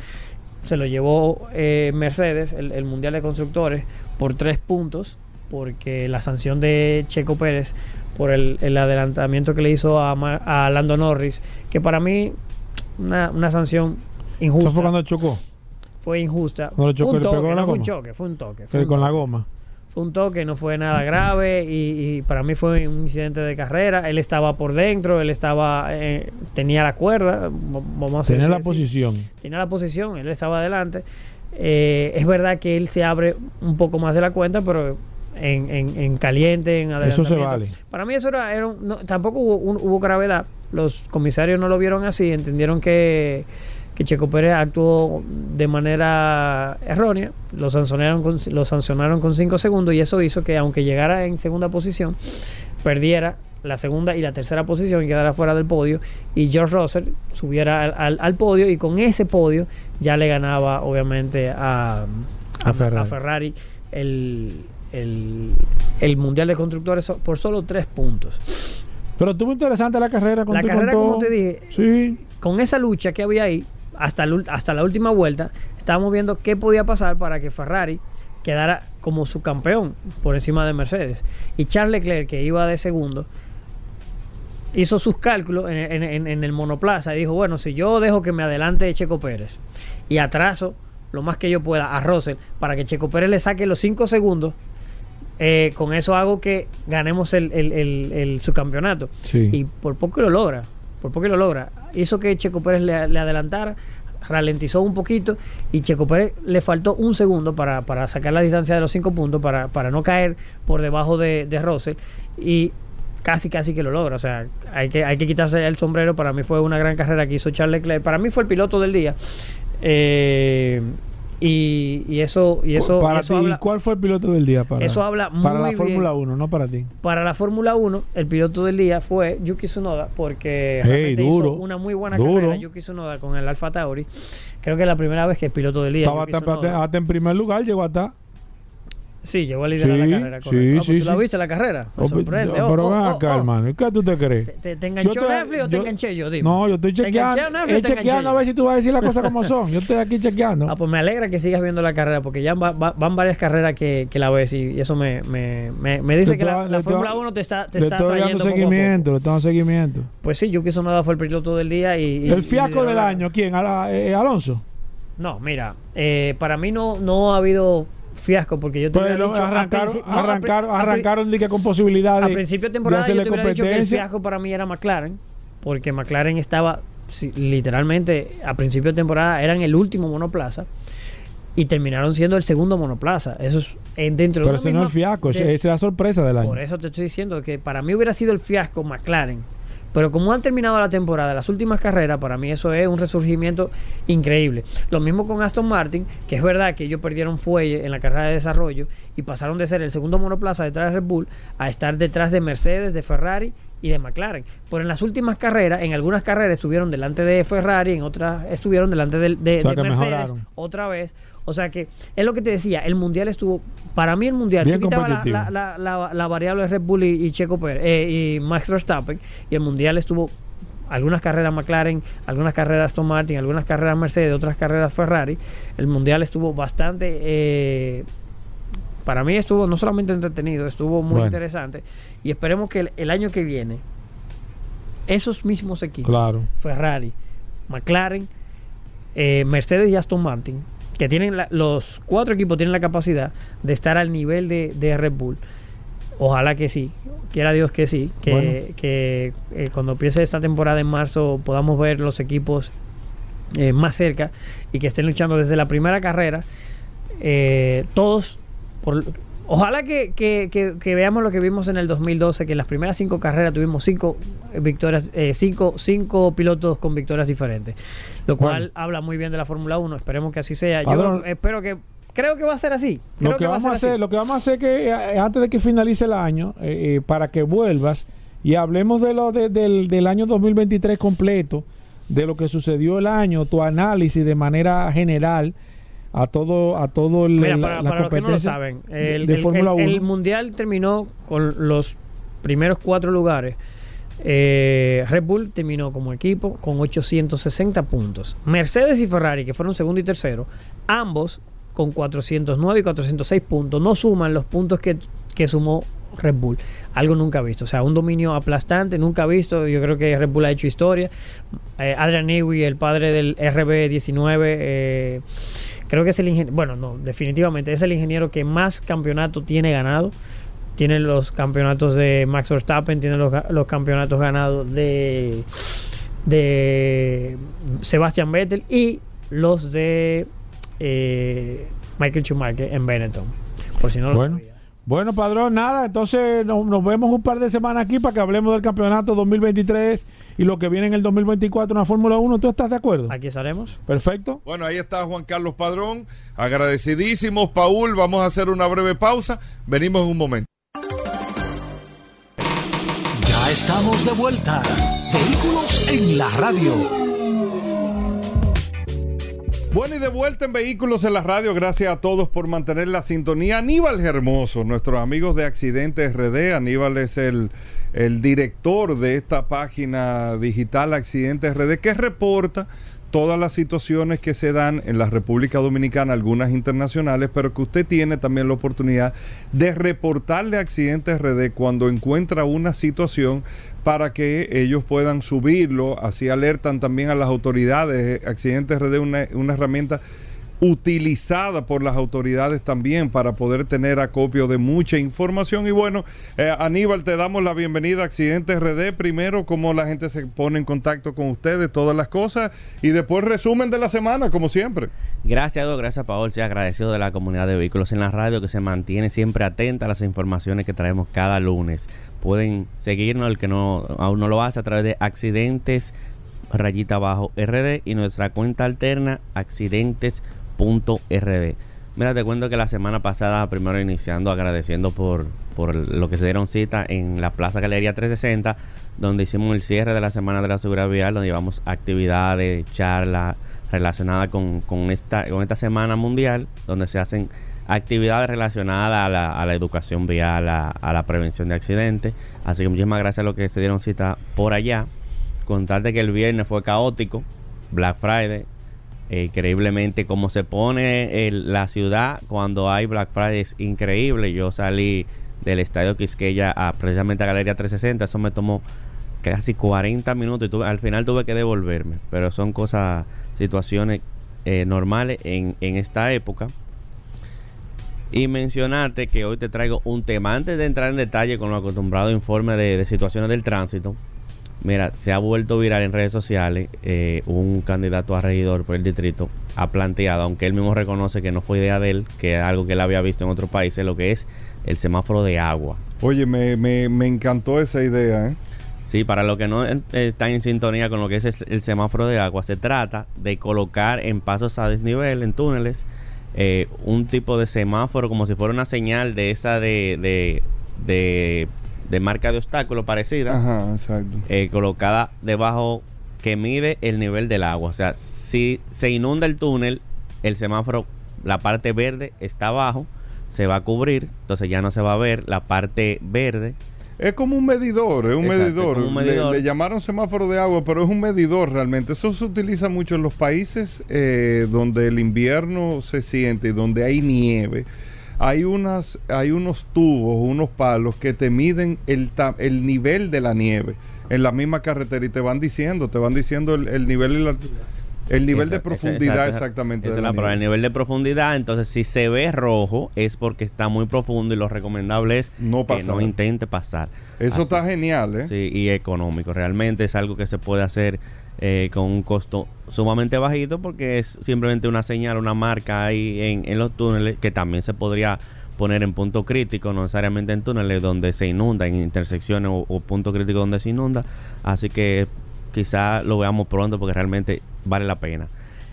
Se lo llevó eh, Mercedes, el, el Mundial de Constructores, por tres puntos, porque la sanción de Checo Pérez por el, el adelantamiento que le hizo a, a Lando Norris, que para mí una, una sanción injusta. Eso fue cuando chocó Fue injusta. Lo chocó, Fue un toque, no fue un choque, fue un toque. Fue un con la goma. Fue un toque, no fue nada grave y, y para mí fue un incidente de carrera. Él estaba por dentro, él estaba, eh, tenía la cuerda, vamos a Tenía la así. posición. Tenía la posición, él estaba adelante. Eh, es verdad que él se abre un poco más de la cuenta, pero en, en- en caliente, en Eso se vale. Para mí eso era, era un- no, tampoco hubo, un- hubo gravedad. Los comisarios no lo vieron así, entendieron que, que Checo Pérez actuó de manera errónea, lo sancionaron con, lo sancionaron con 5 segundos y eso hizo que aunque llegara en segunda posición, perdiera la segunda y la tercera posición y quedara fuera del podio y George Russell subiera al, al- al podio y con ese podio ya le ganaba obviamente a, A Ferrari. Ferrari el, el, el Mundial de Constructores por solo tres puntos. Pero estuvo interesante la carrera. con La carrera, como te dije, Sí. con esa lucha que había ahí, hasta, el hasta la última vuelta, estábamos viendo qué podía pasar para que Ferrari quedara como su campeón por encima de Mercedes. Y Charles Leclerc, que iba de segundo, hizo sus cálculos en, en- en- en el monoplaza y dijo, bueno, si yo dejo que me adelante Checo Pérez y atraso lo más que yo pueda a Russell para que Checo Pérez le saque los 5 segundos, eh, con eso hago que ganemos el, el- el- el subcampeonato. Sí. Y por poco lo logra, por poco lo logra. Hizo que Checo Pérez le, le adelantara, ralentizó un poquito y Checo Pérez le faltó un segundo para, para sacar la distancia de los cinco puntos, para, para no caer por debajo de, de Russell y casi casi que lo logra. O sea, hay que, hay que quitarse el sombrero. Para mí fue una gran carrera que hizo Charles Leclerc. Para mí fue el piloto del día. Eh, y, y eso, y eso, para y eso ti, habla- ¿cuál fue el piloto del día? Para, Eso habla Para muy la Fórmula bien. 1, no para ti. para la Fórmula 1, el piloto del día fue Yuki Tsunoda, porque Hey, duro, hizo una muy buena duro. carrera Yuki Tsunoda con el Alfa Tauri. Creo que es la primera vez que el piloto del día. Estaba Yuki hasta, Tsunoda- hasta en primer lugar, llegó hasta. Sí, llegó a liderar Sí, la carrera. sí, correcto. Ah, pues sí, ¿Tú la sí. viste la carrera? Me Oh, sorprende. pero Oh, pero oh, oh, acá, oh. hermano. ¿Qué tú te crees? ¿Te, te, enganchó Yo te- Netflix o te yo- enganché yo? Dime. No, yo estoy ¿Te enganché chequeando. Estoy chequeando a yo? ver si tú vas a decir las cosas como son. Yo estoy aquí chequeando. Ah, pues me alegra que sigas viendo la carrera porque ya va- va- van varias carreras que, que la ves y, y eso me, me, me, me dice que la, la Fórmula 1 te está, te le está estoy dando seguimiento, le dando seguimiento. Pues sí, Yuki Tsunoda fue el piloto del día y... el fiasco del año, ¿quién? Eh, Alonso. No, mira, eh, para mí no, no ha habido fiasco porque yo te Pues hubiera dicho... arrancaron, no, arrancaron, a arrancaron de que con posibilidades A principio de temporada yo hacerle te hubiera dicho que el fiasco para mí era McLaren, porque McLaren estaba literalmente a principio de temporada eran el último monoplaza y terminaron siendo el segundo monoplaza. Eso es en- dentro Pero de ese una no es el misma- fiasco, de- esa es la sorpresa del año. Por eso te estoy diciendo que para mí hubiera sido el fiasco McLaren. Pero como han terminado la temporada, las últimas carreras, para mí eso es un resurgimiento increíble. Lo mismo con Aston Martin, que es verdad que ellos perdieron fuelle en la carrera de desarrollo y pasaron de ser el segundo monoplaza detrás de Red Bull a estar detrás de Mercedes, de Ferrari y de McLaren. Pero en las últimas carreras, en algunas carreras estuvieron delante de Ferrari, en otras estuvieron delante de, de- O sea, de que Mercedes mejoraron. otra vez. O sea que es lo que te decía, el mundial estuvo, para mí el mundial, Bien tú quitabas la, la- la- la- la variable Red Bull y, y Checo Pérez, eh, y Max Verstappen, y el mundial estuvo algunas carreras McLaren, algunas carreras Aston Martin, algunas carreras Mercedes, otras carreras Ferrari. El mundial estuvo bastante, eh, para mí estuvo no solamente entretenido, estuvo muy Bueno. interesante. Y esperemos que el, el año que viene, esos mismos equipos, Claro. Ferrari, McLaren, eh, Mercedes y Aston Martin, que tienen la- los cuatro equipos tienen la capacidad de estar al nivel de, de Red Bull. Ojalá que sí, quiera Dios que sí, que, Bueno. que, eh, cuando empiece esta temporada en marzo podamos ver los equipos eh, más cerca y que estén luchando desde la primera carrera, eh, todos, por, ojalá que, que- que- que veamos lo que vimos en el 2012, que en las primeras cinco carreras tuvimos cinco eh, victorias, eh, cinco, cinco pilotos con victorias diferentes, lo cual Bueno. habla muy bien de la Fórmula 1, esperemos que así sea. Yo espero que, creo que va a ser así. Creo Lo que, va vamos a ser hacer, así. lo que vamos a hacer es que eh, antes de que finalice el año, eh, eh, para que vuelvas y hablemos de lo de- del, del año 2023 completo, de lo que sucedió el año, tu análisis de manera general a todo a todo el, Mira, para, la para los que no lo saben, de- el, de el- Fórmula el- el 1. Mundial terminó con los primeros cuatro lugares. Eh, Red Bull terminó como equipo con 860 puntos. Mercedes y Ferrari, que fueron segundo y tercero, ambos con 409 y 406 puntos. No suman los puntos que, que sumó Red Bull. Algo nunca visto. O sea, un dominio aplastante, nunca visto. Yo creo que Red Bull ha hecho historia. Eh, Adrian Newey, el padre del RB19, eh, creo que es el ingeniero. Bueno, no, definitivamente es el ingeniero que más campeonato tiene ganado. Tiene los campeonatos de Max Verstappen, tiene los, los campeonatos ganados de, de Sebastian Vettel y los de eh, Michael Schumacher en Benetton. Por si no lo Bueno. sabías. Bueno, padrón, nada, entonces nos, nos vemos un par de semanas aquí para que hablemos del campeonato 2023 y lo que viene en el 2024 en la Fórmula 1. ¿Tú estás de acuerdo? Aquí estaremos. Perfecto. Bueno, ahí está Juan Carlos Padrón. Agradecidísimos, Paul. Vamos a hacer una breve pausa. Venimos en un momento. Ya estamos de vuelta. Vehículos en la radio. Bueno, y de vuelta en Vehículos en la Radio. Gracias a todos por mantener la sintonía. Aníbal Hermoso, nuestros amigos de Accidentes RD. Aníbal es el, el director de esta página digital Accidentes RD que reporta todas las situaciones que se dan en la República Dominicana, algunas internacionales, pero que usted tiene también la oportunidad de reportarle Accidentes RD cuando encuentra una situación para que ellos puedan subirlo. Así alertan también a las autoridades. Accidentes RD es una, una herramienta utilizada por las autoridades también para poder tener acopio de mucha información. Y bueno, eh, Aníbal, te damos la bienvenida a Accidentes RD. Primero, cómo la gente se pone en contacto con ustedes, todas las cosas, y después resumen de la semana, como siempre. Gracias, Edo, gracias, Paul. Sí, agradecido de la comunidad de vehículos en la radio que se mantiene siempre atenta a las informaciones que traemos cada lunes. Pueden seguirnos, el que no aún no lo hace, a través de accidentes rayita abajo RD y nuestra cuenta alterna accidentes.rd. Mira, te cuento que la semana pasada, primero iniciando agradeciendo por, por lo que se dieron cita en la Plaza Galería 360, donde hicimos el cierre de la Semana de la Seguridad Vial, donde llevamos actividades, charlas relacionadas con, con esta, con esta Semana Mundial, donde se hacen actividades relacionadas a la, a la educación vial, a, a la prevención de accidentes. Así que muchísimas gracias a los que se dieron cita por allá contarte que el viernes fue caótico, Black Friday, eh, increíblemente como se pone el- la ciudad cuando hay Black Friday es increíble. Yo salí del estadio Quisqueya a precisamente a Galería 360, eso me tomó casi 40 minutos y tuve- al final tuve que devolverme, pero son cosas, situaciones eh, normales en, en esta época. Y mencionarte que hoy te traigo un tema antes de entrar en detalle con lo acostumbrado informe de, de situaciones del tránsito. Mira, se ha vuelto viral en redes sociales. eh, un candidato a regidor por el distrito ha planteado, aunque él mismo reconoce que no fue idea de él, que es algo que él había visto en otros países, lo que es el semáforo de agua. Oye, me, me, me encantó esa idea, ¿eh? Sí, para los que no están en sintonía con lo que es el, el semáforo de agua, se trata de colocar en pasos a desnivel, en túneles, eh, un tipo de semáforo como si fuera una señal de esa de, de, de, de marca de obstáculo parecida, Ajá, exacto. eh, colocada debajo que mide el nivel del agua. O sea, si se inunda el túnel, el semáforo, la parte verde está abajo, se va a cubrir, entonces ya no se va a ver la parte verde. Es como un medidor, es un Exacto, medidor. como un Le- medidor. Le, llamaron semáforo de agua, pero es un medidor realmente. Eso se utiliza mucho en los países eh, donde el invierno se siente y donde hay nieve. Hay, unas, hay unos tubos, unos palos que te miden el, el nivel de la nieve en la misma carretera y te van diciendo, te van diciendo el, el nivel y la- el nivel de Esa- profundidad esa- exactamente. esa de es la la prueba, el nivel de profundidad. Entonces, si se ve rojo, es porque está muy profundo y lo recomendable es No que pasar. no intente pasar. Eso Así. está genial, ¿eh? Sí, y económico. Realmente es algo que se puede hacer eh, con un costo sumamente bajito porque es simplemente una señal, una marca ahí en, los túneles que también se podría poner en punto crítico, no necesariamente en túneles donde se inunda, en intersecciones o, o punto crítico donde se inunda. Así que quizá lo veamos pronto porque realmente vale la pena.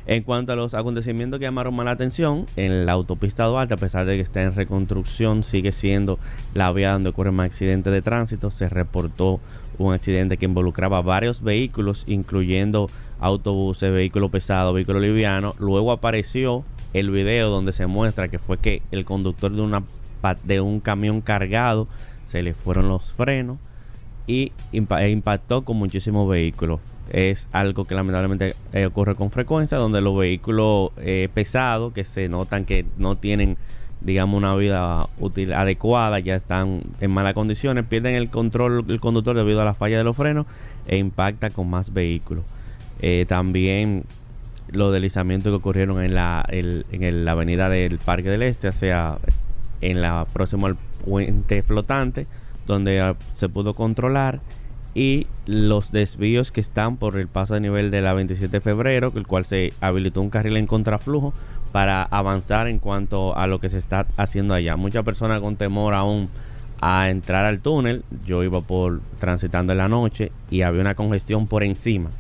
En cuanto a los acontecimientos que llamaron más la atención, en la autopista Duarte, a pesar de que está en reconstrucción, sigue siendo la vía donde ocurren más accidentes de tránsito. Se reportó un accidente que involucraba varios vehículos, incluyendo autobuses, vehículos pesados, vehículos livianos. Luego apareció el video donde se muestra que fue que el conductor de, una, un camión cargado se le fueron los frenos y e impactó con muchísimos vehículos. Es algo que lamentablemente eh, ocurre con frecuencia, donde los vehículos eh, pesados, que se notan que no tienen, digamos, una vida útil adecuada, ya están en malas condiciones, pierden el control el conductor debido a la falla de los frenos e impacta con más vehículos. Eh, también los deslizamientos que ocurrieron en la, en la avenida del Parque del Este, o sea, en la próxima al puente flotante, donde ah, se pudo controlar y los desvíos que están por el paso de nivel de la 27 de febrero, el cual se habilitó un carril en contraflujo para avanzar en cuanto a lo que se está haciendo allá. Muchas personas con temor aún a entrar al túnel, yo iba por transitando en la noche y había una congestión por encima.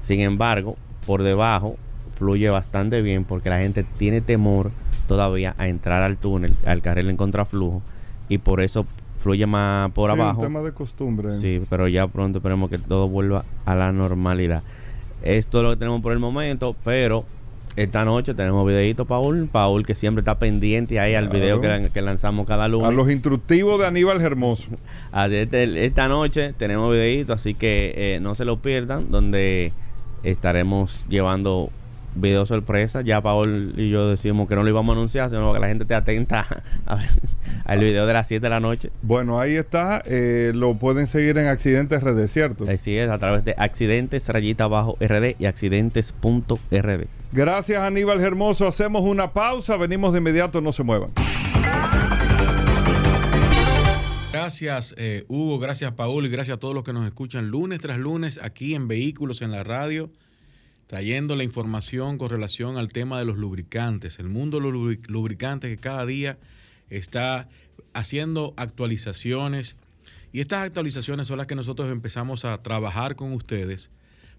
Sin embargo, por debajo fluye bastante bien porque la gente tiene temor todavía a entrar al túnel, al carril en contraflujo y por eso fluye más por Sí, abajo. Un tema de costumbre. Sí, pero ya pronto esperemos que todo vuelva a la normalidad. Esto es lo que tenemos por el momento, pero esta noche tenemos videito, Paul. Paul que siempre está pendiente ahí al Claro. video que, lan- que lanzamos cada lunes. A los instructivos de Aníbal Hermoso. Esta noche tenemos videito, así que eh, no se lo pierdan, donde estaremos llevando video sorpresa. Ya Paul y yo decimos que no lo íbamos a anunciar, sino que la gente esté atenta al video de las 7 de la noche. Bueno, ahí está. eh, lo pueden seguir en Accidentes RD, ¿cierto? Así es, a través de accidentes rayita abajo RD y accidentes.rd. Gracias, Aníbal Hermoso. Hacemos una pausa. Venimos de inmediato. No se muevan. Gracias, eh, Hugo, gracias, Paul, y gracias a todos los que nos escuchan lunes tras lunes aquí en Vehículos en la Radio, trayendo la información con relación al tema de los lubricantes, el mundo de los lubri- lubricantes que cada día está haciendo actualizaciones. Y estas actualizaciones son las que nosotros empezamos a trabajar con ustedes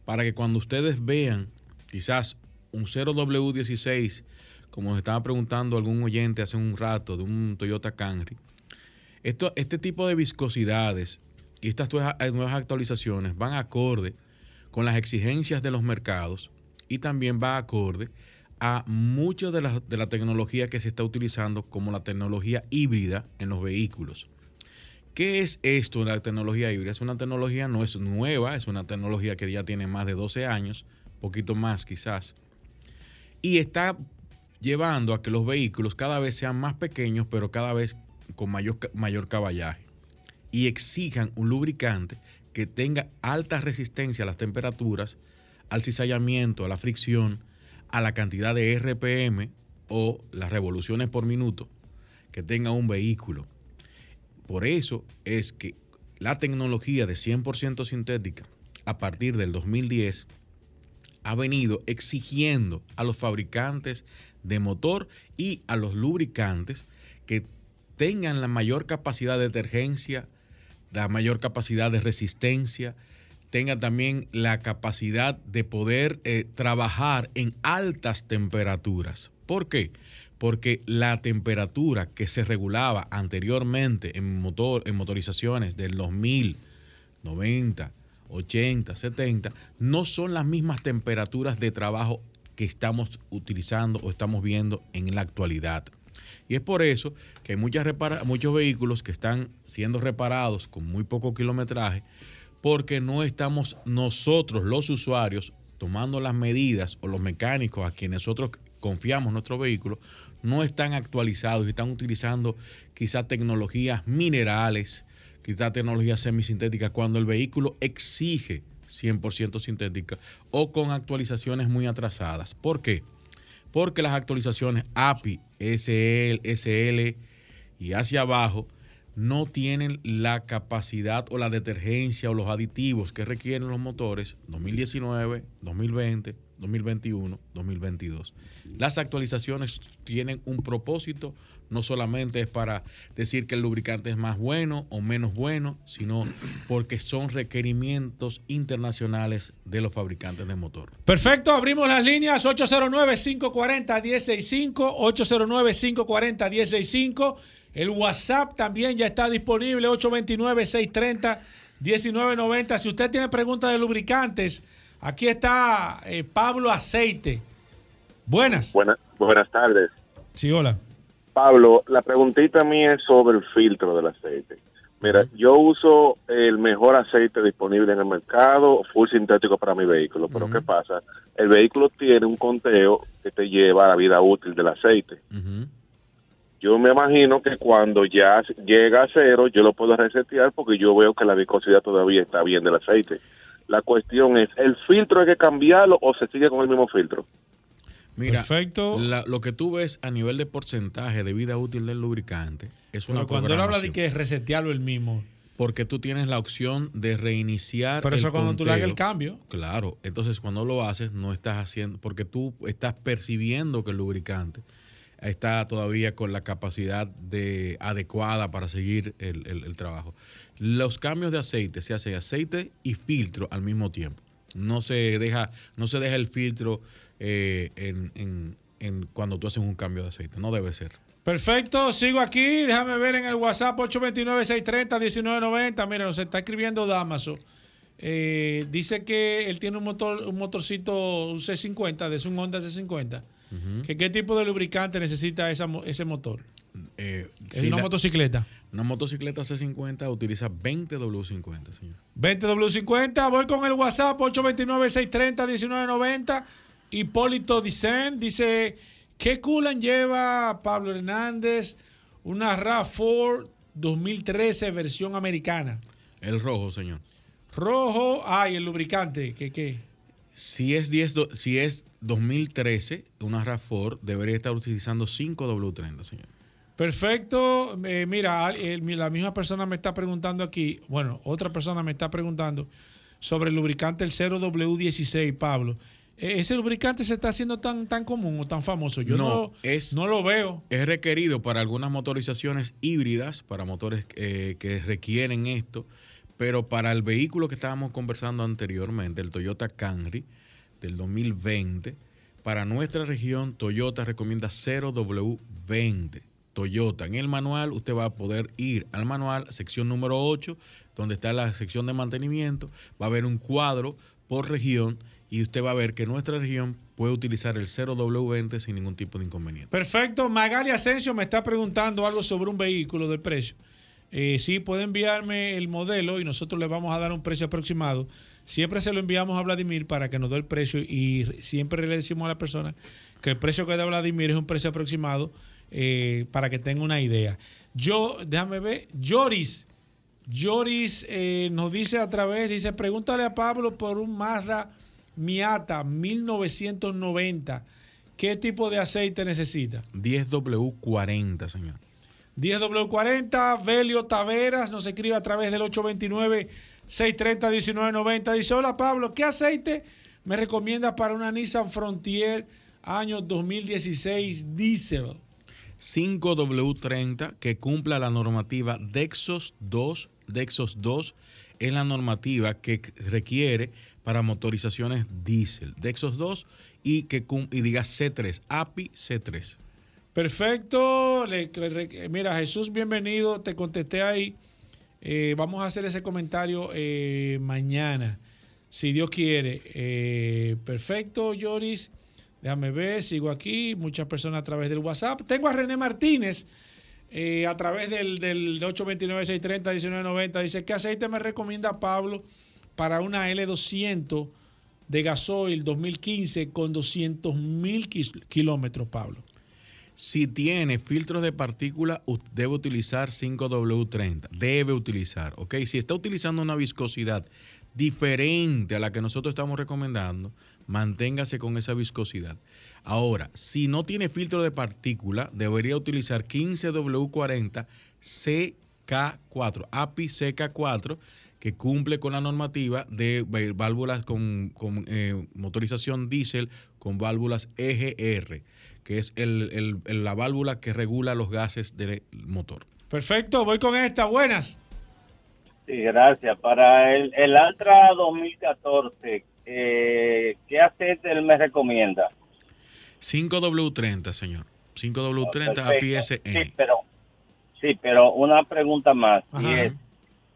para que cuando ustedes vean quizás un 0W16, como nos estaba preguntando algún oyente hace un rato de un Toyota Camry, esto, este tipo de viscosidades y estas nuevas actualizaciones van acorde con las exigencias de los mercados y también va acorde a mucho de la, de la tecnología que se está utilizando como la tecnología híbrida en los vehículos. ¿Qué es esto, la tecnología híbrida? Es una tecnología, no es nueva, es una tecnología que ya tiene más de 12 años, poquito más quizás, y está llevando a que los vehículos cada vez sean más pequeños, pero cada vez con mayor, mayor caballaje y exijan un lubricante que tenga alta resistencia a las temperaturas, al cizallamiento, a la fricción, a la cantidad de RPM o las revoluciones por minuto que tenga un vehículo. Por eso es que la tecnología de 100% sintética a partir del 2010 ha venido exigiendo a los fabricantes de motor y a los lubricantes que tengan la mayor capacidad de detergencia, la mayor capacidad de resistencia, tengan también la capacidad de poder eh, trabajar en altas temperaturas. ¿Por qué? Porque la temperatura que se regulaba anteriormente en, motor, en motorizaciones del 2000, 90, 80, 70, no son las mismas temperaturas de trabajo que estamos utilizando o estamos viendo en la actualidad. Y es por eso que hay muchas muchos vehículos que están siendo reparados con muy poco kilometraje porque no estamos nosotros, los usuarios, tomando las medidas o los mecánicos a quienes nosotros confiamos nuestro vehículo, no están actualizados y están utilizando quizá tecnologías minerales, quizá tecnologías semisintéticas, cuando el vehículo exige 100% sintética o con actualizaciones muy atrasadas. ¿Por qué? Porque las actualizaciones API, SL, SL y hacia abajo no tienen la capacidad o la detergencia o los aditivos que requieren los motores 2019, 2020, 2021, 2022. Las actualizaciones tienen un propósito, no solamente es para decir que el lubricante es más bueno o menos bueno, sino porque son requerimientos internacionales de los fabricantes de motor. Perfecto, abrimos las líneas 809-540-165, 809-540-165. El WhatsApp también ya está disponible, 829-630-1990. Si usted tiene preguntas de lubricantes, aquí está eh, Pablo Aceite. Buenas. Buenas, buenas tardes. Sí, hola. Pablo, la preguntita mía es sobre el filtro del aceite. Mira, yo uso el mejor aceite disponible en el mercado, full sintético para mi vehículo, pero ¿qué pasa? El vehículo tiene un conteo que te lleva a la vida útil del aceite. Yo me imagino que cuando ya llega a cero, yo lo puedo resetear porque yo veo que la viscosidad todavía está bien del aceite. La cuestión es, ¿el filtro hay que cambiarlo o se sigue con el mismo filtro? Mira, Perfecto. la- lo que tú ves a nivel de porcentaje de vida útil del lubricante es una Pero cuando él habla de que resetearlo el mismo, Porque tú tienes la opción de reiniciar. Pero eso el cuando tú le hagas el conteo. cambio. Claro, entonces cuando lo haces no estás haciendo, porque tú estás percibiendo que el lubricante está todavía con la capacidad de adecuada para seguir el, el- el trabajo. Los cambios de aceite se hacen aceite y filtro al mismo tiempo. No se deja, no se deja el filtro eh, en, en- en cuando tú haces un cambio de aceite. No debe ser. Perfecto, sigo aquí. Déjame ver en el WhatsApp 829-630-1990. Mira, nos está escribiendo Damaso. Eh, dice que él tiene un motor, un motorcito, un C50, de un Honda C50. que ¿Qué tipo de lubricante necesita esa ese motor? Eh, Es si una la- motocicleta. Una motocicleta C50 utiliza 20 W50, señor. 20W50, voy con el WhatsApp 829-630-1990. Hipólito Dicen dice, ¿qué coolant lleva Pablo Hernández? Una RAV4 2013 versión americana. El rojo, señor. Rojo, ay, el lubricante, ¿qué qué? Si es, 10, do- si es 2013, una RAV4 debería estar utilizando 5W30, señor. Perfecto. Eh, mira, el- la misma persona me está preguntando aquí, bueno, otra persona me está preguntando sobre el lubricante el 0W16, Pablo. Eh, ¿Ese lubricante se está haciendo tan, tan común o tan famoso? Yo no, lo- es, no lo veo. Es requerido para algunas motorizaciones híbridas, para motores eh, que requieren esto, pero para el vehículo que estábamos conversando anteriormente, el Toyota Camry del 2020, para nuestra región Toyota recomienda 0W20. Toyota. En el manual usted va a poder ir al manual, sección número 8, donde está la sección de mantenimiento, va a haber un cuadro por región y usted va a ver que nuestra región puede utilizar el 0W20 sin ningún tipo de inconveniente. Perfecto. Magali Asensio me está preguntando algo sobre un vehículo del precio. Eh, sí, puede enviarme el modelo y nosotros le vamos a dar un precio aproximado. Siempre se lo enviamos a Vladimir para que nos dé el precio y siempre le decimos a la persona que el precio que da Vladimir es un precio aproximado eh, para que tenga una idea. Yo, déjame ver, Joris. Joris eh, nos dice a través, dice, pregúntale a Pablo por un Mazda Miata 1990. ¿Qué tipo de aceite necesita? 10W40, señor. 10W40, Velio Taveras nos escribe a través del 829-630-1990. Dice, hola Pablo, ¿qué aceite me recomienda para una Nissan Frontier año 2016 diésel? 5W30 que cumpla la normativa Dexos 2. Dexos 2 es la normativa que requiere para motorizaciones diésel. Dexos 2 y que y diga C3, API C3. Perfecto. Le- le- mira, Jesús, bienvenido. Te contesté ahí. Eh, vamos a hacer ese comentario eh, mañana, si Dios quiere. Eh, perfecto, Yoris. Déjame ver, sigo aquí. Muchas personas a través del WhatsApp. Tengo a René Martínez eh, a través del, del 829-630-1990. Dice, ¿qué aceite me recomienda Pablo para una L200 de gasoil 2015 con 200 mil kilómetros, Pablo? Si tiene filtros de partícula, debe utilizar 5W30. Debe utilizar, ¿ok? Si está utilizando una viscosidad diferente a la que nosotros estamos recomendando, manténgase con esa viscosidad. Ahora, si no tiene filtro de partícula, debería utilizar 15W40 CK4, API CK4, que cumple con la normativa de válvulas con, eh, motorización diésel con válvulas EGR, que es la válvula que regula los gases del motor. Perfecto, voy con esta. Buenas. Sí, gracias. Para el, el Altra 2014, eh, ¿qué aceite él me recomienda? 5W30, señor. 5W30 API Perfecto. SN. Sí, pero, sí, pero una pregunta más. y es,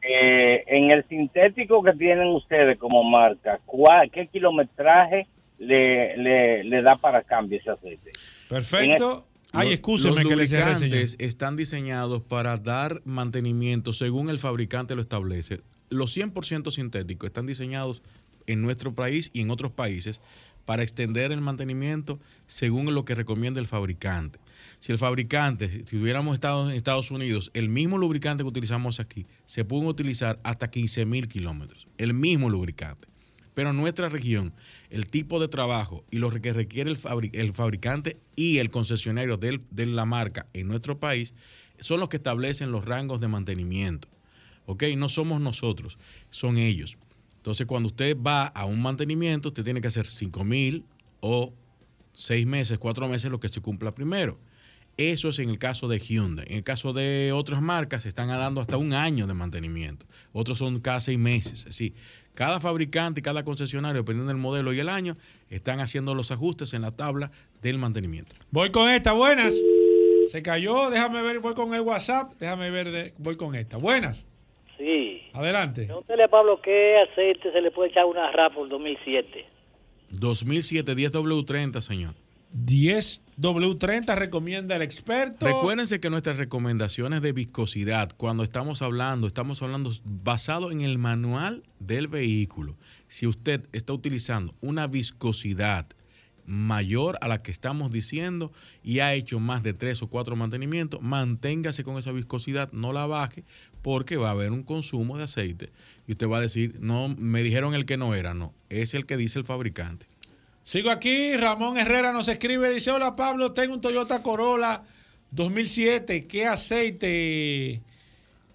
eh, en el sintético que tienen ustedes como marca, ¿cuál, ¿qué kilometraje le, le, le da para cambio ese aceite? Perfecto. Ay, los que lubricantes están diseñados para dar mantenimiento según el fabricante lo establece. Los 100% sintéticos están diseñados en nuestro país y en otros países para extender el mantenimiento según lo que recomienda el fabricante. Si el fabricante, si hubiéramos estado en Estados Unidos, el mismo lubricante que utilizamos aquí, se pueden utilizar hasta 15 mil kilómetros. El mismo lubricante. Pero en nuestra región, el tipo de trabajo y lo que requiere el, fabri- el fabricante y el concesionario de la marca en nuestro país son los que establecen los rangos de mantenimiento. ¿Ok? No somos nosotros, son ellos. Entonces, cuando usted va a un mantenimiento, usted tiene que hacer 5 mil o 6 meses, 4 meses, lo que se cumpla primero. Eso es en el caso de Hyundai. En el caso de otras marcas, se están dando hasta un año de mantenimiento. Otros son cada seis meses. Así, cada fabricante y cada concesionario, dependiendo del modelo y el año, están haciendo los ajustes en la tabla del mantenimiento. Voy con esta, buenas. Se cayó, déjame ver, voy con el WhatsApp, déjame ver, de- voy con esta. Buenas, Sí. adelante. Pregúntale a Pablo qué aceite se le puede echar a una RAP por 2007. 2007 10W30, señor. 10W30 recomienda el experto. Recuérdense que nuestras recomendaciones de viscosidad, cuando estamos hablando, estamos hablando basado en el manual del vehículo. Si usted está utilizando una viscosidad mayor a la que estamos diciendo y ha hecho más de tres o cuatro mantenimientos, manténgase con esa viscosidad, no la baje, porque va a haber un consumo de aceite. Y usted va a decir, no, me dijeron el que no era, no, es el que dice el fabricante. Sigo aquí, Ramón Herrera nos escribe, dice, hola Pablo, tengo un Toyota Corolla 2007, ¿qué aceite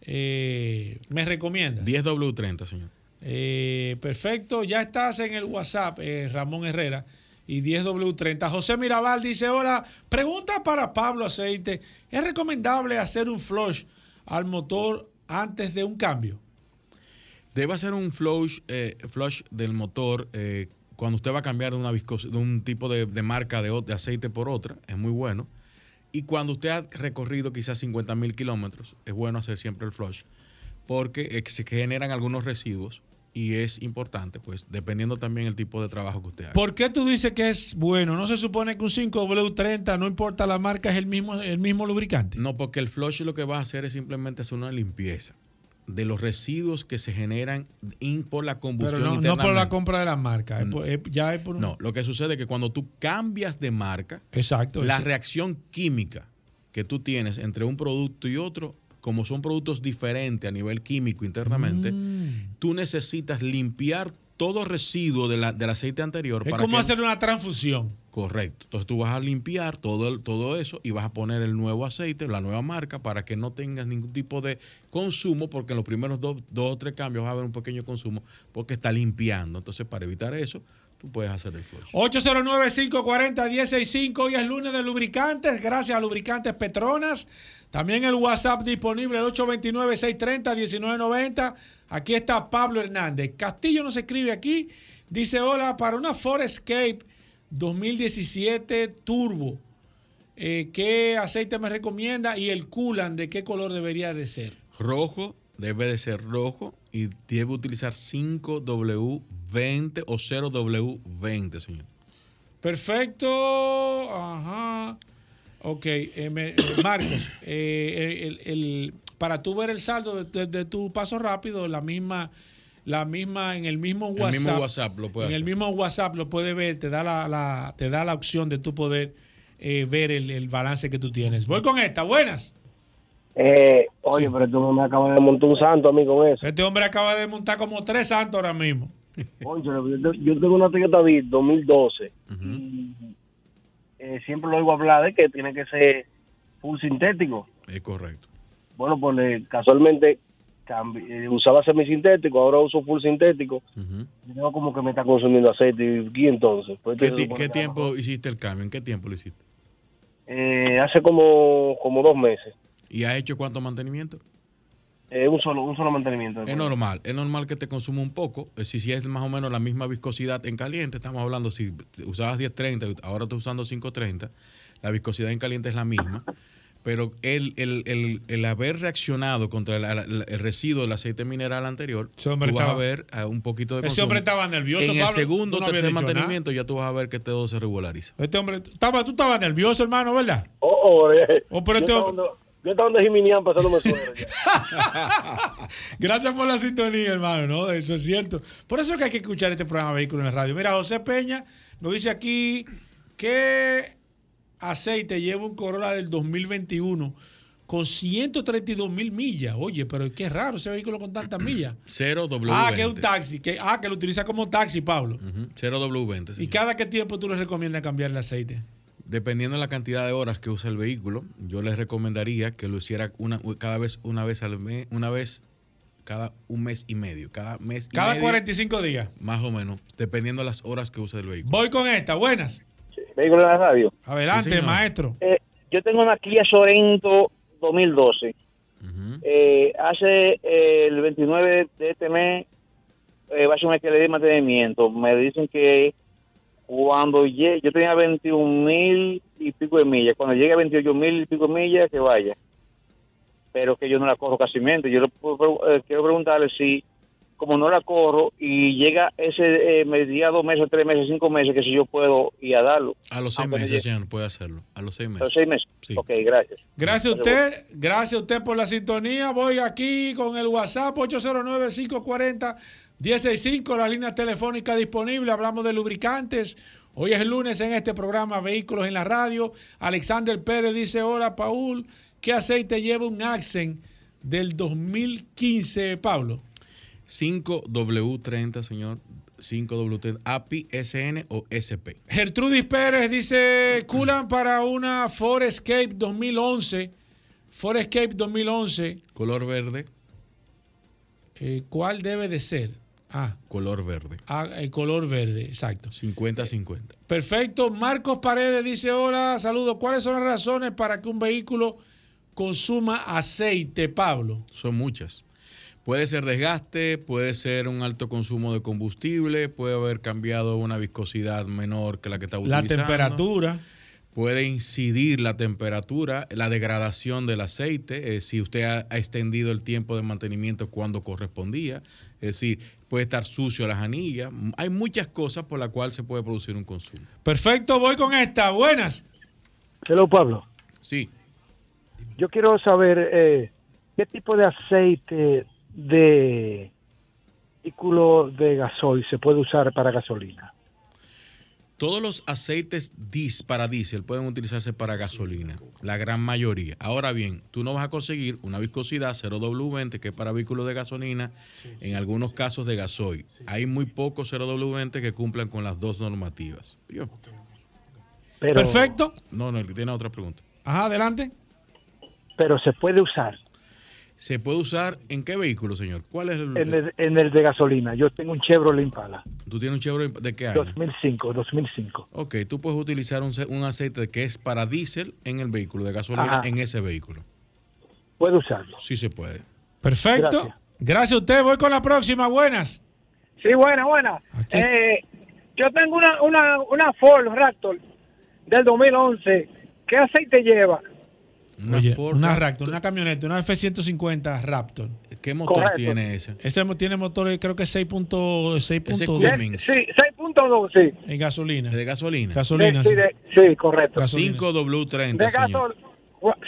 eh, me recomiendas? 10W30, señor. Eh, perfecto, ya estás en el WhatsApp, eh, Ramón Herrera, y 10W30. José Mirabal dice, hola, pregunta para Pablo Aceite, ¿es recomendable hacer un flush al motor antes de un cambio? Debe hacer un flush, flush del motor cuando usted va a cambiar de, una viscos- de un tipo de, de marca de, aceite por otra, es muy bueno. Y cuando usted ha recorrido quizás 50 mil kilómetros, es bueno hacer siempre el flush, porque se generan algunos residuos y es importante, pues, dependiendo también el tipo de trabajo que usted haga. ¿Por qué tú dices que es bueno? ¿No se supone que un 5W30, no importa la marca, es el mismo, el mismo lubricante? No, porque el flush lo que va a hacer es simplemente hacer una limpieza de los residuos que se generan in- por la Pero combustión no, no por la compra de la marca, es por- es- ya es por un- No, lo que sucede es que cuando tú cambias de marca, Exacto. la reacción química que tú tienes entre un producto y otro, como son productos diferentes a nivel químico internamente, Mm. tú necesitas limpiar todo residuo de la- del aceite anterior. Es para como que- hacer una transfusión. Correcto. Entonces tú vas a limpiar todo, el- todo eso y vas a poner el nuevo aceite, la nueva marca, para que no tengas ningún tipo de consumo, porque en los primeros dos, dos o tres cambios va a haber un pequeño consumo, porque está limpiando. Entonces, para evitar eso, tú puedes hacer el flush. 809-540-165. Hoy es lunes de lubricantes. Gracias a Lubricantes Petronas. También el WhatsApp disponible, el 829-630-1990. Aquí está Pablo Hernández. Castillo nos escribe aquí. Dice, hola, para una Ford Escape 2017 Turbo. eh, ¿Qué aceite me recomienda? Y el coolant, ¿de qué color debería de ser? Rojo debe de ser rojo y debe utilizar 5W20 o 0W20, señor. Perfecto. Ajá. Ok, eh, me- eh, Marcos, el- el- para tú ver el saldo de, de- de tu paso rápido, la misma, la misma, en el mismo El WhatsApp. mismo WhatsApp lo puede En el mismo WhatsApp lo puedes ver, te da la, la- te da la opción de tú poder eh, ver el, el balance que tú tienes. Voy con esta, buenas. Eh, oye, pero tú me acabas de montar un santo a mí con eso. Este hombre acaba de montar como tres santos ahora mismo. Oye, yo, tengo una Toyota Beat 2012 y eh, siempre lo oigo hablar de que tiene que ser full sintético. Es correcto. Bueno, pues le- casualmente eh, usaba semisintético, ahora uso full sintético. Yo tengo como que me está consumiendo aceite. ¿Y entonces? Pues ¿Qué, supone qué que tiempo hiciste el cambio? ¿En qué tiempo lo hiciste? Eh, hace como, como dos meses. ¿Y has hecho cuánto mantenimiento? Eh, un solo un solo mantenimiento. Es normal, es normal que te consuma un poco. eh, Si, si es más o menos la misma viscosidad en caliente, estamos hablando, si usabas 1030, y ahora estás usando 530, la viscosidad en caliente es la misma. Pero el, el, el, el haber reaccionado contra el, el- el residuo del aceite mineral anterior, tú a ver un poquito de Ese consumo. hombre estaba nervioso, En el Pablo. segundo o no tercer nada. mantenimiento ya tú vas a ver que todo se regulariza. Este hombre, tú estabas, tú estabas nervioso, hermano, ¿verdad? Oh, oh, eh, Oh, pero yo, este estaba hombre- donde, yo estaba donde Jiminián pasándome suero. Gracias por la sintonía, hermano, ¿no? Eso es cierto. Por eso es que hay que escuchar este programa Vehículo en la Radio. Mira, José Peña nos dice aquí que aceite lleva un Corolla del 2021 con 132 mil millas. Oye, pero qué raro ese vehículo con tantas millas. 0W20. Ah, que es un taxi. Que, ah, que lo utiliza como taxi, Pablo. 0W20. ¿Y cada qué tiempo tú le recomiendas cambiar el aceite? Dependiendo de la cantidad de horas que usa el vehículo, yo les recomendaría que lo hiciera una, cada vez una vez al mes, una vez cada un mes y medio. Cada mes y Cada medio, 45 días. Más o menos, dependiendo de las horas que use el vehículo. Voy con esta, buenas. Vehículo de la radio. Adelante, Sí, maestro. Eh, yo tengo una Kia Sorento 2012. Eh, hace eh, el 29 de este mes eh, va a ser una que le dé mantenimiento. Me dicen que cuando llegue, yo tenía 21 mil y pico de millas. Cuando llegue a 28 mil y pico de millas, que vaya. Pero que yo no la corro casi mente. Yo le puedo eh, quiero preguntarle si, como no la corro y llega ese eh, me diga dos meses, tres meses, cinco meses, que si yo puedo ir a darlo. A los seis no meses, llegue. señor, puede hacerlo. A los seis A meses. los seis meses. Sí. Ok, gracias. Gracias a usted, gracias a usted por la sintonía. Voy aquí con el WhatsApp 809-540-165, la línea telefónica disponible. Hablamos de lubricantes. Hoy es el lunes en este programa Vehículos en la Radio. Alexander Pérez dice, hola Paul, ¿qué aceite lleva un Accent del 2015, Pablo? 5W30, señor. 5W30. API, SN o SP. Gertrudis Pérez dice, culan para una Ford Escape 2011. Ford Escape 2011. Color verde. Eh, ¿Cuál debe de ser? Ah, Color verde. ah, el color verde, exacto. 50-50. Perfecto. Marcos Paredes dice, hola, saludos. ¿Cuáles son las razones para que un vehículo consuma aceite, Pablo? Son muchas. Puede ser desgaste, puede ser un alto consumo de combustible, puede haber cambiado una viscosidad menor que la que está La utilizando. temperatura. Puede incidir la temperatura, la degradación del aceite, eh, si usted ha, ha extendido el tiempo de mantenimiento cuando correspondía. Es decir, puede estar sucio las anillas. Hay muchas cosas por las cuales se puede producir un consumo. Perfecto, voy con esta. Buenas. Hello, Pablo. Sí. Yo quiero saber eh, qué tipo de aceite de vehículo de gasoil se puede usar para gasolina. Todos los aceites dis para diésel pueden utilizarse para gasolina, la gran mayoría. Ahora bien, tú no vas a conseguir una viscosidad 0W20 que es para vehículos de gasolina, en algunos casos de gasoil. Hay muy pocos 0W20 que cumplan con las dos normativas. Yo- Pero, Perfecto. No, no, tiene otra pregunta. Ajá, adelante. Pero se puede usar ¿Se puede usar en qué vehículo, señor? ¿Cuál es el...? en el, en el de gasolina. Yo tengo un Chevrolet Impala ¿Tú tienes un Chevrolet de qué año? 2005, 2005. Ok, tú puedes utilizar un, un aceite que es para diésel en el vehículo, de gasolina Ajá. en ese vehículo. Puedo usarlo. Sí se puede. Perfecto. Gracias. Gracias. a usted. Voy con la próxima. Buenas. Sí, buena, buena. Eh, yo tengo una, una, una Ford Raptor del 2011. ¿Qué aceite lleva? Una Oye, Ford una Raptor. Raptor, una camioneta, una F-150 Raptor. ¿Qué motor Correcto. tiene ese? Ese tiene motor, creo que 6.2 Ese 6.2 Cummins. Sí, 6.2, sí. en gasolina. ¿De gasolina? Gasolina, Sí, sí. de- sí, correcto. Gasolina. 5W30, De señor. gasol,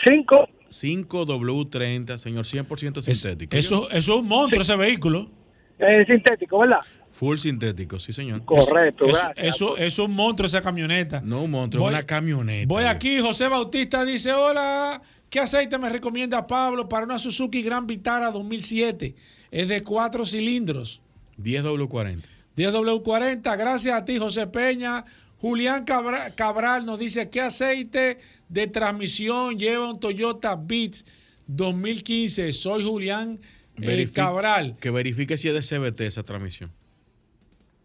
5, 5W30, señor, 100% Es- sintético. eso, eso es un monstruo, ese vehículo. eh, sintético, ¿verdad? Full sintético, sí, señor. Correcto, Eso, gracias. eso, eso es un monstruo, esa camioneta. No un monstruo, Voy- es una camioneta. Voy aquí, José Bautista dice, hola, ¿qué aceite me recomienda Pablo para una Suzuki Gran Vitara 2007? Es de cuatro cilindros. 10W40. 10W40, gracias a ti, José Peña. Julián Cabra- Cabral nos dice, ¿qué aceite de transmisión lleva un Toyota Beats 2015? Soy Julián eh, Cabral. Que verifique si es de CBT esa transmisión.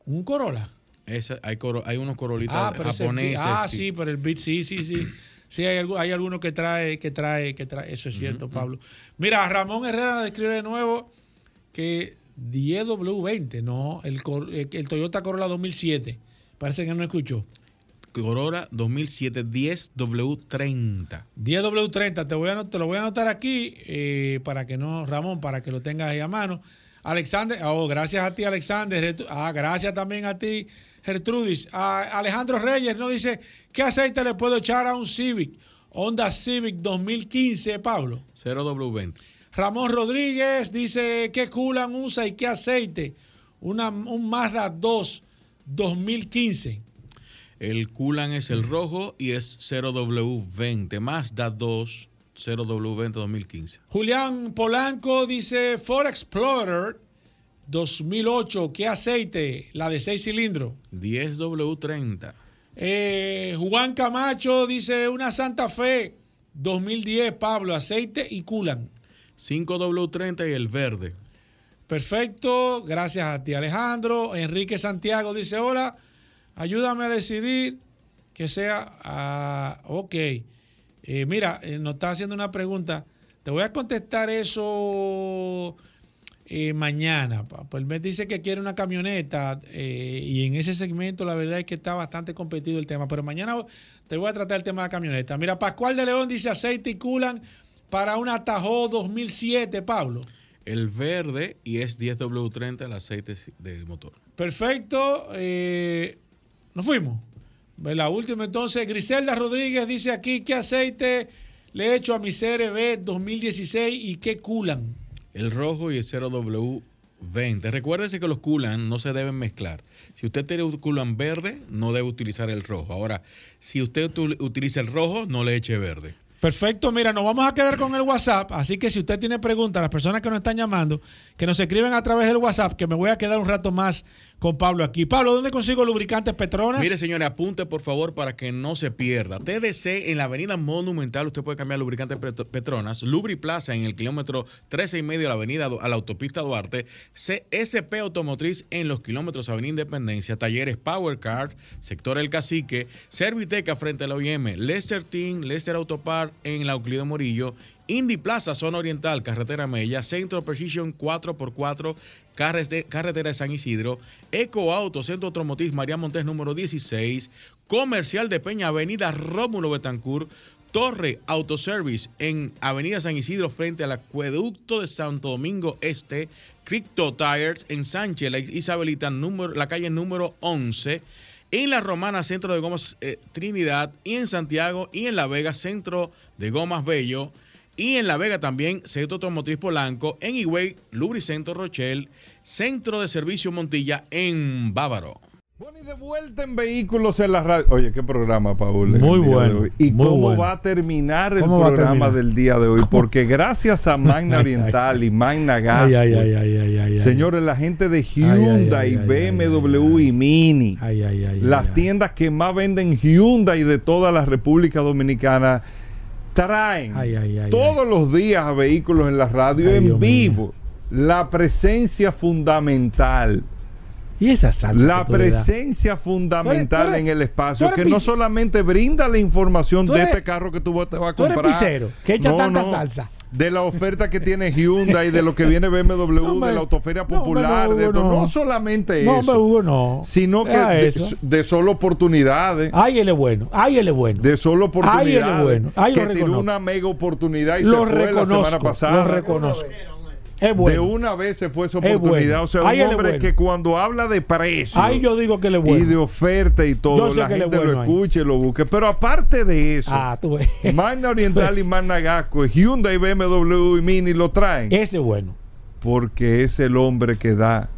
¿Un Corolla? Esa, hay, coro- hay unos corolitas Ah, japoneses. Ah, sí. pero el Beat, sí, sí, sí. Sí, hay, hay algunos que trae, que trae, que trae. Eso es cierto, Pablo. Mira, Ramón Herrera describe de nuevo que 10W20, no, el, Cor- el, Toyota Corolla 2007. Parece que no escuchó. Corolla 2007 10W30. 10W30, te, voy a, te lo voy a anotar aquí eh, para que no, Ramón, para que lo tengas ahí a mano. Alexander, oh, gracias a ti, Alexander. Ah, gracias también a ti, Gertrudis. Ah, Alejandro Reyes nos dice: ¿Qué aceite le puedo echar a un Civic? Honda Civic 2015, Pablo. 0W20. Ramón Rodríguez dice: ¿Qué culan usa y qué aceite? Una, un Mazda 2 2015. El Kulan es el rojo y es 0W20. Mazda 2 0W20 2015. Julián Polanco dice Ford Explorer 2008, ¿qué aceite? La de 6 cilindros. 10W30. Eh, Juan Camacho dice una Santa Fe 2010, Pablo, aceite y culan. 5W30 y el verde. Perfecto, gracias a ti Alejandro. Enrique Santiago dice, hola, ayúdame a decidir que sea... ah, ok, Eh, mira, eh, nos está haciendo una pregunta. Te voy a contestar eso eh, mañana. Pues me dice que quiere una camioneta eh, y en ese segmento la verdad es que está bastante competido el tema. Pero mañana te voy a tratar el tema de la camioneta. Mira, Pascual de León dice aceite y culan para una Tahoe 2007, Pablo. El verde y es 10W30 el aceite del motor. Perfecto. eh, nos fuimos. Ve La última entonces, Griselda Rodríguez dice aquí qué aceite le he hecho a mi CRB 2016 y qué culan. El rojo y el 0W20. Recuérdese que los coolant no se deben mezclar. Si usted tiene un coolant verde, no debe utilizar el rojo. Ahora, si usted utiliza el rojo, no le eche verde. Perfecto, mira, nos vamos a quedar con el WhatsApp, así que si usted tiene preguntas, las personas que nos están llamando, que nos escriben a través del WhatsApp, que me voy a quedar un rato más con Pablo aquí. Pablo, ¿dónde consigo lubricantes Petronas? Mire, señores, apunte por favor para que no se pierda. TDC en la avenida Monumental, usted puede cambiar lubricante Pet- Petronas. Lubri Plaza en el kilómetro 13 y medio de la avenida a la autopista Duarte. CSP Automotriz en los kilómetros Avenida Independencia. Talleres Power Card, sector El Cacique. Serviteca frente a la OIM. Lester Team, Lester Autopar en la Euclido Morillo. Indy Plaza, zona oriental, carretera Mella, Centro Precision 4x4, carres de- carretera de San Isidro, Eco Auto, Centro Automotriz María Montes número 16, Comercial de Peña, Avenida Rómulo Betancourt, Torre Autoservice en Avenida San Isidro frente al acueducto de Santo Domingo Este, Crypto Tires en Sánchez, la Isabelita, la calle número 11, en La Romana, Centro de Gomas eh, Trinidad, y en Santiago y en La Vega, Centro de Gomas Bello, y en La Vega también, Centro Automotriz Polanco, en Higüey, Lubricentro Rochelle, Centro de Servicio Montilla en Bávaro. Bueno, y de vuelta en vehículos en la radio. Oye, qué programa, Paul. Muy bueno. ¿Y muy cómo bueno. va a terminar el ¿Cómo va a programa terminar? del día de hoy? Porque gracias a Magna Oriental y Magna Gas, Ay, ay, ay, ay, ay, ay, ay. señores, la gente de Hyundai, ay, ay, BMW y Mini, Ay, ay, ay, las ay, tiendas que más venden Hyundai de toda la República Dominicana, traen Ay, ay, ay, todos los días a vehículos en la radio en Dios mío. vivo. La presencia fundamental Y esa salsa la presencia fundamental Tú eres- en el espacio, que no solamente brinda la información de este carro que tú te vas a tú eres comprar. pisero, que echa tanta salsa. De la oferta que tiene Hyundai, de lo que viene BMW, No, de la autoferia popular, no, de Hugo, todo. no. no solamente No, eso, hombre, Hugo, no. sino que de, solo oportunidades. Ay, él es bueno. Ay, él es bueno. De solo Ay, él oportunidades. es bueno. Ay, que tiró una mega oportunidad y Lo se fue la semana pasada. Lo reconozco. Es bueno. De una vez se fue esa Es oportunidad. bueno. O sea, un hombre bueno. que cuando habla de precio Ay, yo digo que bueno. y de oferta y todo, la gente bueno lo ahí. escuche y lo busque. Pero aparte de eso, Ah, tú ves. Magna Oriental y Magna Gasco, Hyundai, BMW y Mini lo traen. Ese es bueno. Porque es el hombre que da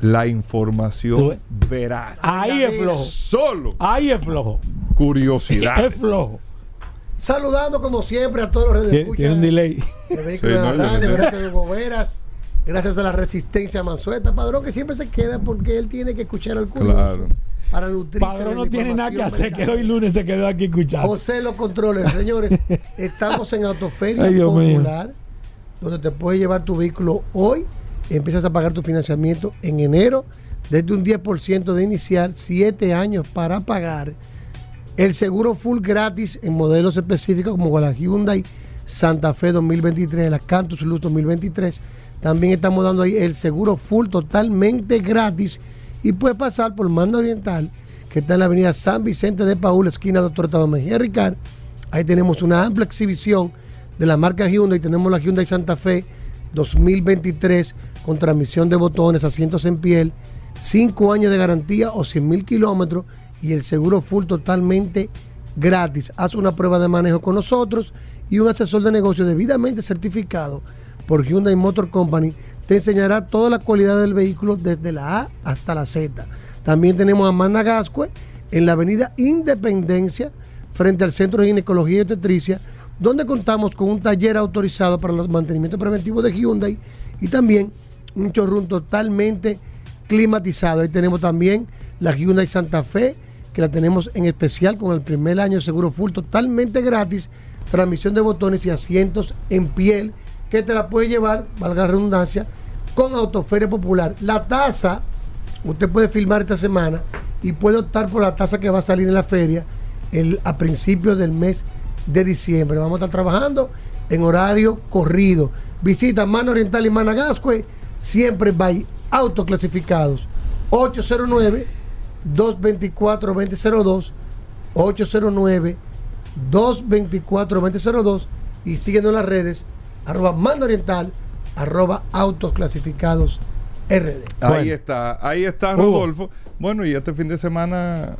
la información veraz. Ahí es flojo. Solo Ahí es flojo. curiosidad. Es flojo. Saludando como siempre a todos los redes Tiene, tiene un delay. de Vehículos Sí, de la no, Radio, gracias a Hugo Veras, gracias a la resistencia Mansueta, Padrón que siempre se queda porque él tiene que escuchar al curioso Claro. para nutrirse Padrón de no tiene nada que hacer, que hoy lunes se quedó aquí escuchando. José los controles, señores, estamos en Autoferia Ay. Popular, donde te puedes llevar tu vehículo hoy, empiezas a pagar tu financiamiento en enero, desde un 10% de inicial, 7 años para pagar. El seguro full gratis en modelos específicos como la Hyundai Santa Fe 2023, la Cantus Luz 2023. También estamos dando ahí el seguro full totalmente gratis y puedes pasar por Manda Oriental, que está en la avenida San Vicente de Paúl, esquina Doctor Tabo Mejía Ricard. Ahí tenemos una amplia exhibición de la marca Hyundai. Tenemos la Hyundai Santa Fe 2023 con transmisión de botones, asientos en piel, 5 años de garantía o 100 mil kilómetros y el seguro full totalmente gratis. Haz una prueba de manejo con nosotros y un asesor de negocio debidamente certificado por Hyundai Motor Company te enseñará toda la cualidad del vehículo desde la A hasta la Z. También tenemos a Magna Gascue en la avenida Independencia frente al Centro de Ginecología y Obstetricia donde contamos con un taller autorizado para los mantenimientos preventivos de Hyundai y también un showroom totalmente climatizado. Ahí tenemos también la Hyundai Santa Fe, que la tenemos en especial con el primer año seguro full totalmente gratis, transmisión de botones y asientos en piel, que te la puedes llevar, valga la redundancia, con Autoferia Popular. La tasa, usted puede filmar esta semana y puede optar por la tasa que va a salir en la feria el, a principios del mes de diciembre. Vamos a estar trabajando en horario corrido. Visita Mano Oriental y Managascue, siempre by autoclasificados. 809 224 2002 809 224 2002 y síguenos en las redes arroba Mano Oriental arroba autoclasificados RD. Ahí está, ahí está Rodolfo. Bueno, y este fin de semana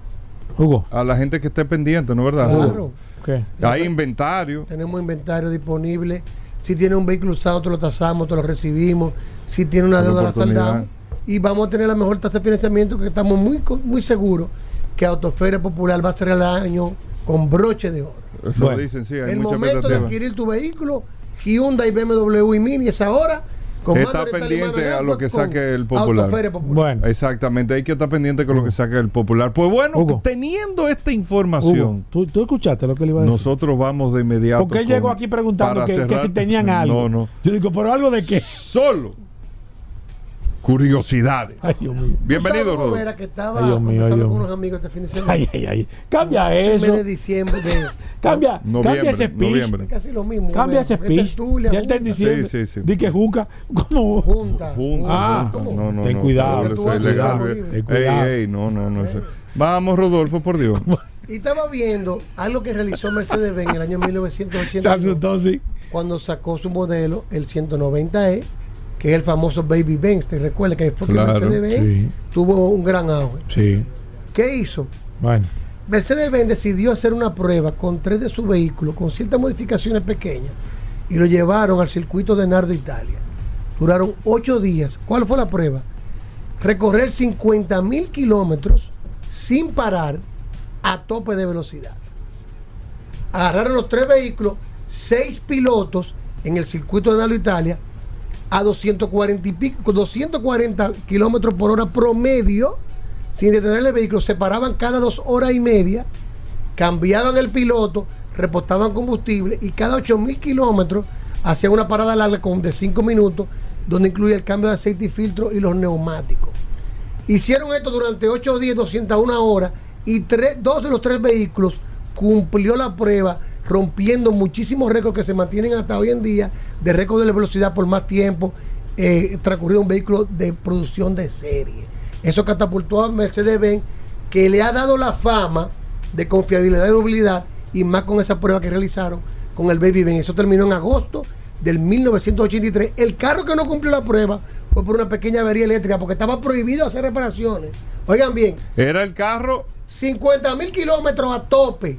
Hugo. a la gente que esté pendiente, ¿no es verdad? Claro. ¿Qué? Hay inventario. Tenemos inventario disponible. Si tiene un vehículo usado, te lo tasamos, te lo recibimos. Si tiene una deuda, la saldamos. Y vamos a tener la mejor tasa de financiamiento que estamos muy, muy seguros que Autoferia Popular va a ser el año con broche de oro. Eso Bueno. dicen, sí, hay el mucha momento de adquirir tu vehículo, Hyundai, BMW y Mini es ahora. Con Está pendiente a lo que saque el popular. Autoferia Popular. Bueno, Exactamente, hay que estar pendiente con lo que saque el popular. Pues bueno, Hugo. teniendo esta Hugo, información, ¿tú, tú escuchaste lo que le iba a decir. nosotros vamos de inmediato. Porque él con- llegó aquí preguntando que, que si tenían algo. No, no. Yo digo, ¿pero algo de qué? Solo curiosidades. Ay, Dios mío. Bienvenido, ¿Tú sabes, Rodolfo. Vera, que estaba Ay, Dios mío, ay, con unos amigos este fin de semana. Ay, ay, ay. Cambia El eso. mes de diciembre. de- Cambia, cambia ese speech. noviembre. Casi lo mismo. Cambia ese speech. tertulia, Ya está en diciembre. Sí, sí, sí. Di que juca. ¿Cómo? Junta. Junta, Ah, junta. no, no, ten no, cuidado, eso es Ey, cuidado. Ten cuidado. ey, no, no, no. eso- Vamos, Rodolfo, por Dios. Y estaba viendo algo que realizó Mercedes-Benz en el año Se 1980 asustó, sí. cuando sacó su modelo, el 190E, que es el famoso Baby Benz. ¿Te recuerdas que fue que Mercedes-Benz sí. tuvo un gran auge? Sí. ¿Qué hizo? Bueno. Mercedes-Benz decidió hacer una prueba con tres de sus vehículos, con ciertas modificaciones pequeñas, y lo llevaron al circuito de Nardo, Italia. Duraron ocho días. ¿Cuál fue la prueba? Recorrer 50 mil kilómetros sin parar a tope de velocidad. Agarraron los tres vehículos, seis pilotos en el circuito de Nardo, Italia, a 240 y pico, 240 kilómetros por hora promedio, sin detener el vehículo, se paraban cada dos horas y media, cambiaban el piloto, repostaban combustible y cada 8 mil kilómetros hacían una parada larga con de 5 minutos, donde incluía el cambio de aceite y filtro y los neumáticos. Hicieron esto durante 8 días, 201 horas, y tres, dos de los tres vehículos cumplió la prueba, rompiendo muchísimos récords que se mantienen hasta hoy en día de récord de velocidad por más tiempo, eh, transcurrido un vehículo de producción de serie. Eso catapultó a Mercedes-Benz, que le ha dado la fama de confiabilidad y durabilidad, y más con esa prueba que realizaron con el Baby Benz. Eso terminó en agosto del 1983. El carro que no cumplió la prueba fue por una pequeña avería eléctrica, porque estaba prohibido hacer reparaciones. Oigan bien, Era el carro 50 mil kilómetros a tope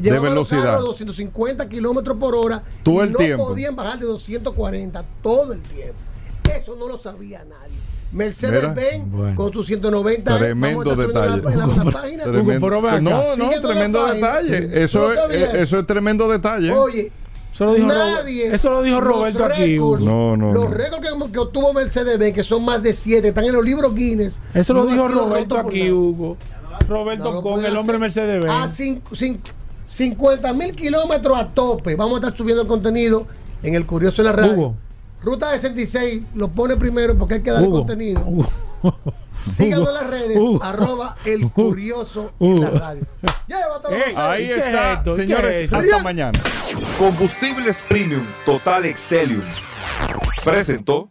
de velocidad. A 250 kilómetros por hora. Todo el no tiempo. podían bajar de 240 todo el tiempo. Eso no lo sabía nadie. Mercedes-Benz con sus 190 tremendo detalle en la, no no tremendo detalle eso es, eh, eso es tremendo detalle oye eso lo dijo, Nadie, eso lo dijo Roberto aquí. No, no, los no. récords que, obtuvo Mercedes-Benz, que son más de 7, están en los libros Guinness. Eso lo dijo Roberto aquí, Hugo. Roberto con el hombre Mercedes-Benz. A ah, 50 mil kilómetros a tope. Vamos a estar subiendo el contenido en el Curioso en la radio. Hugo. Ruta 66 lo pone primero porque hay que darle Hugo. contenido. Hugo. Síganos en las redes, Hugo. arroba el curioso en la radio. Llévatelo, José. Ahí ¿Qué es está, señores. Hasta mañana. Combustibles Premium Total Excelium. Presentó.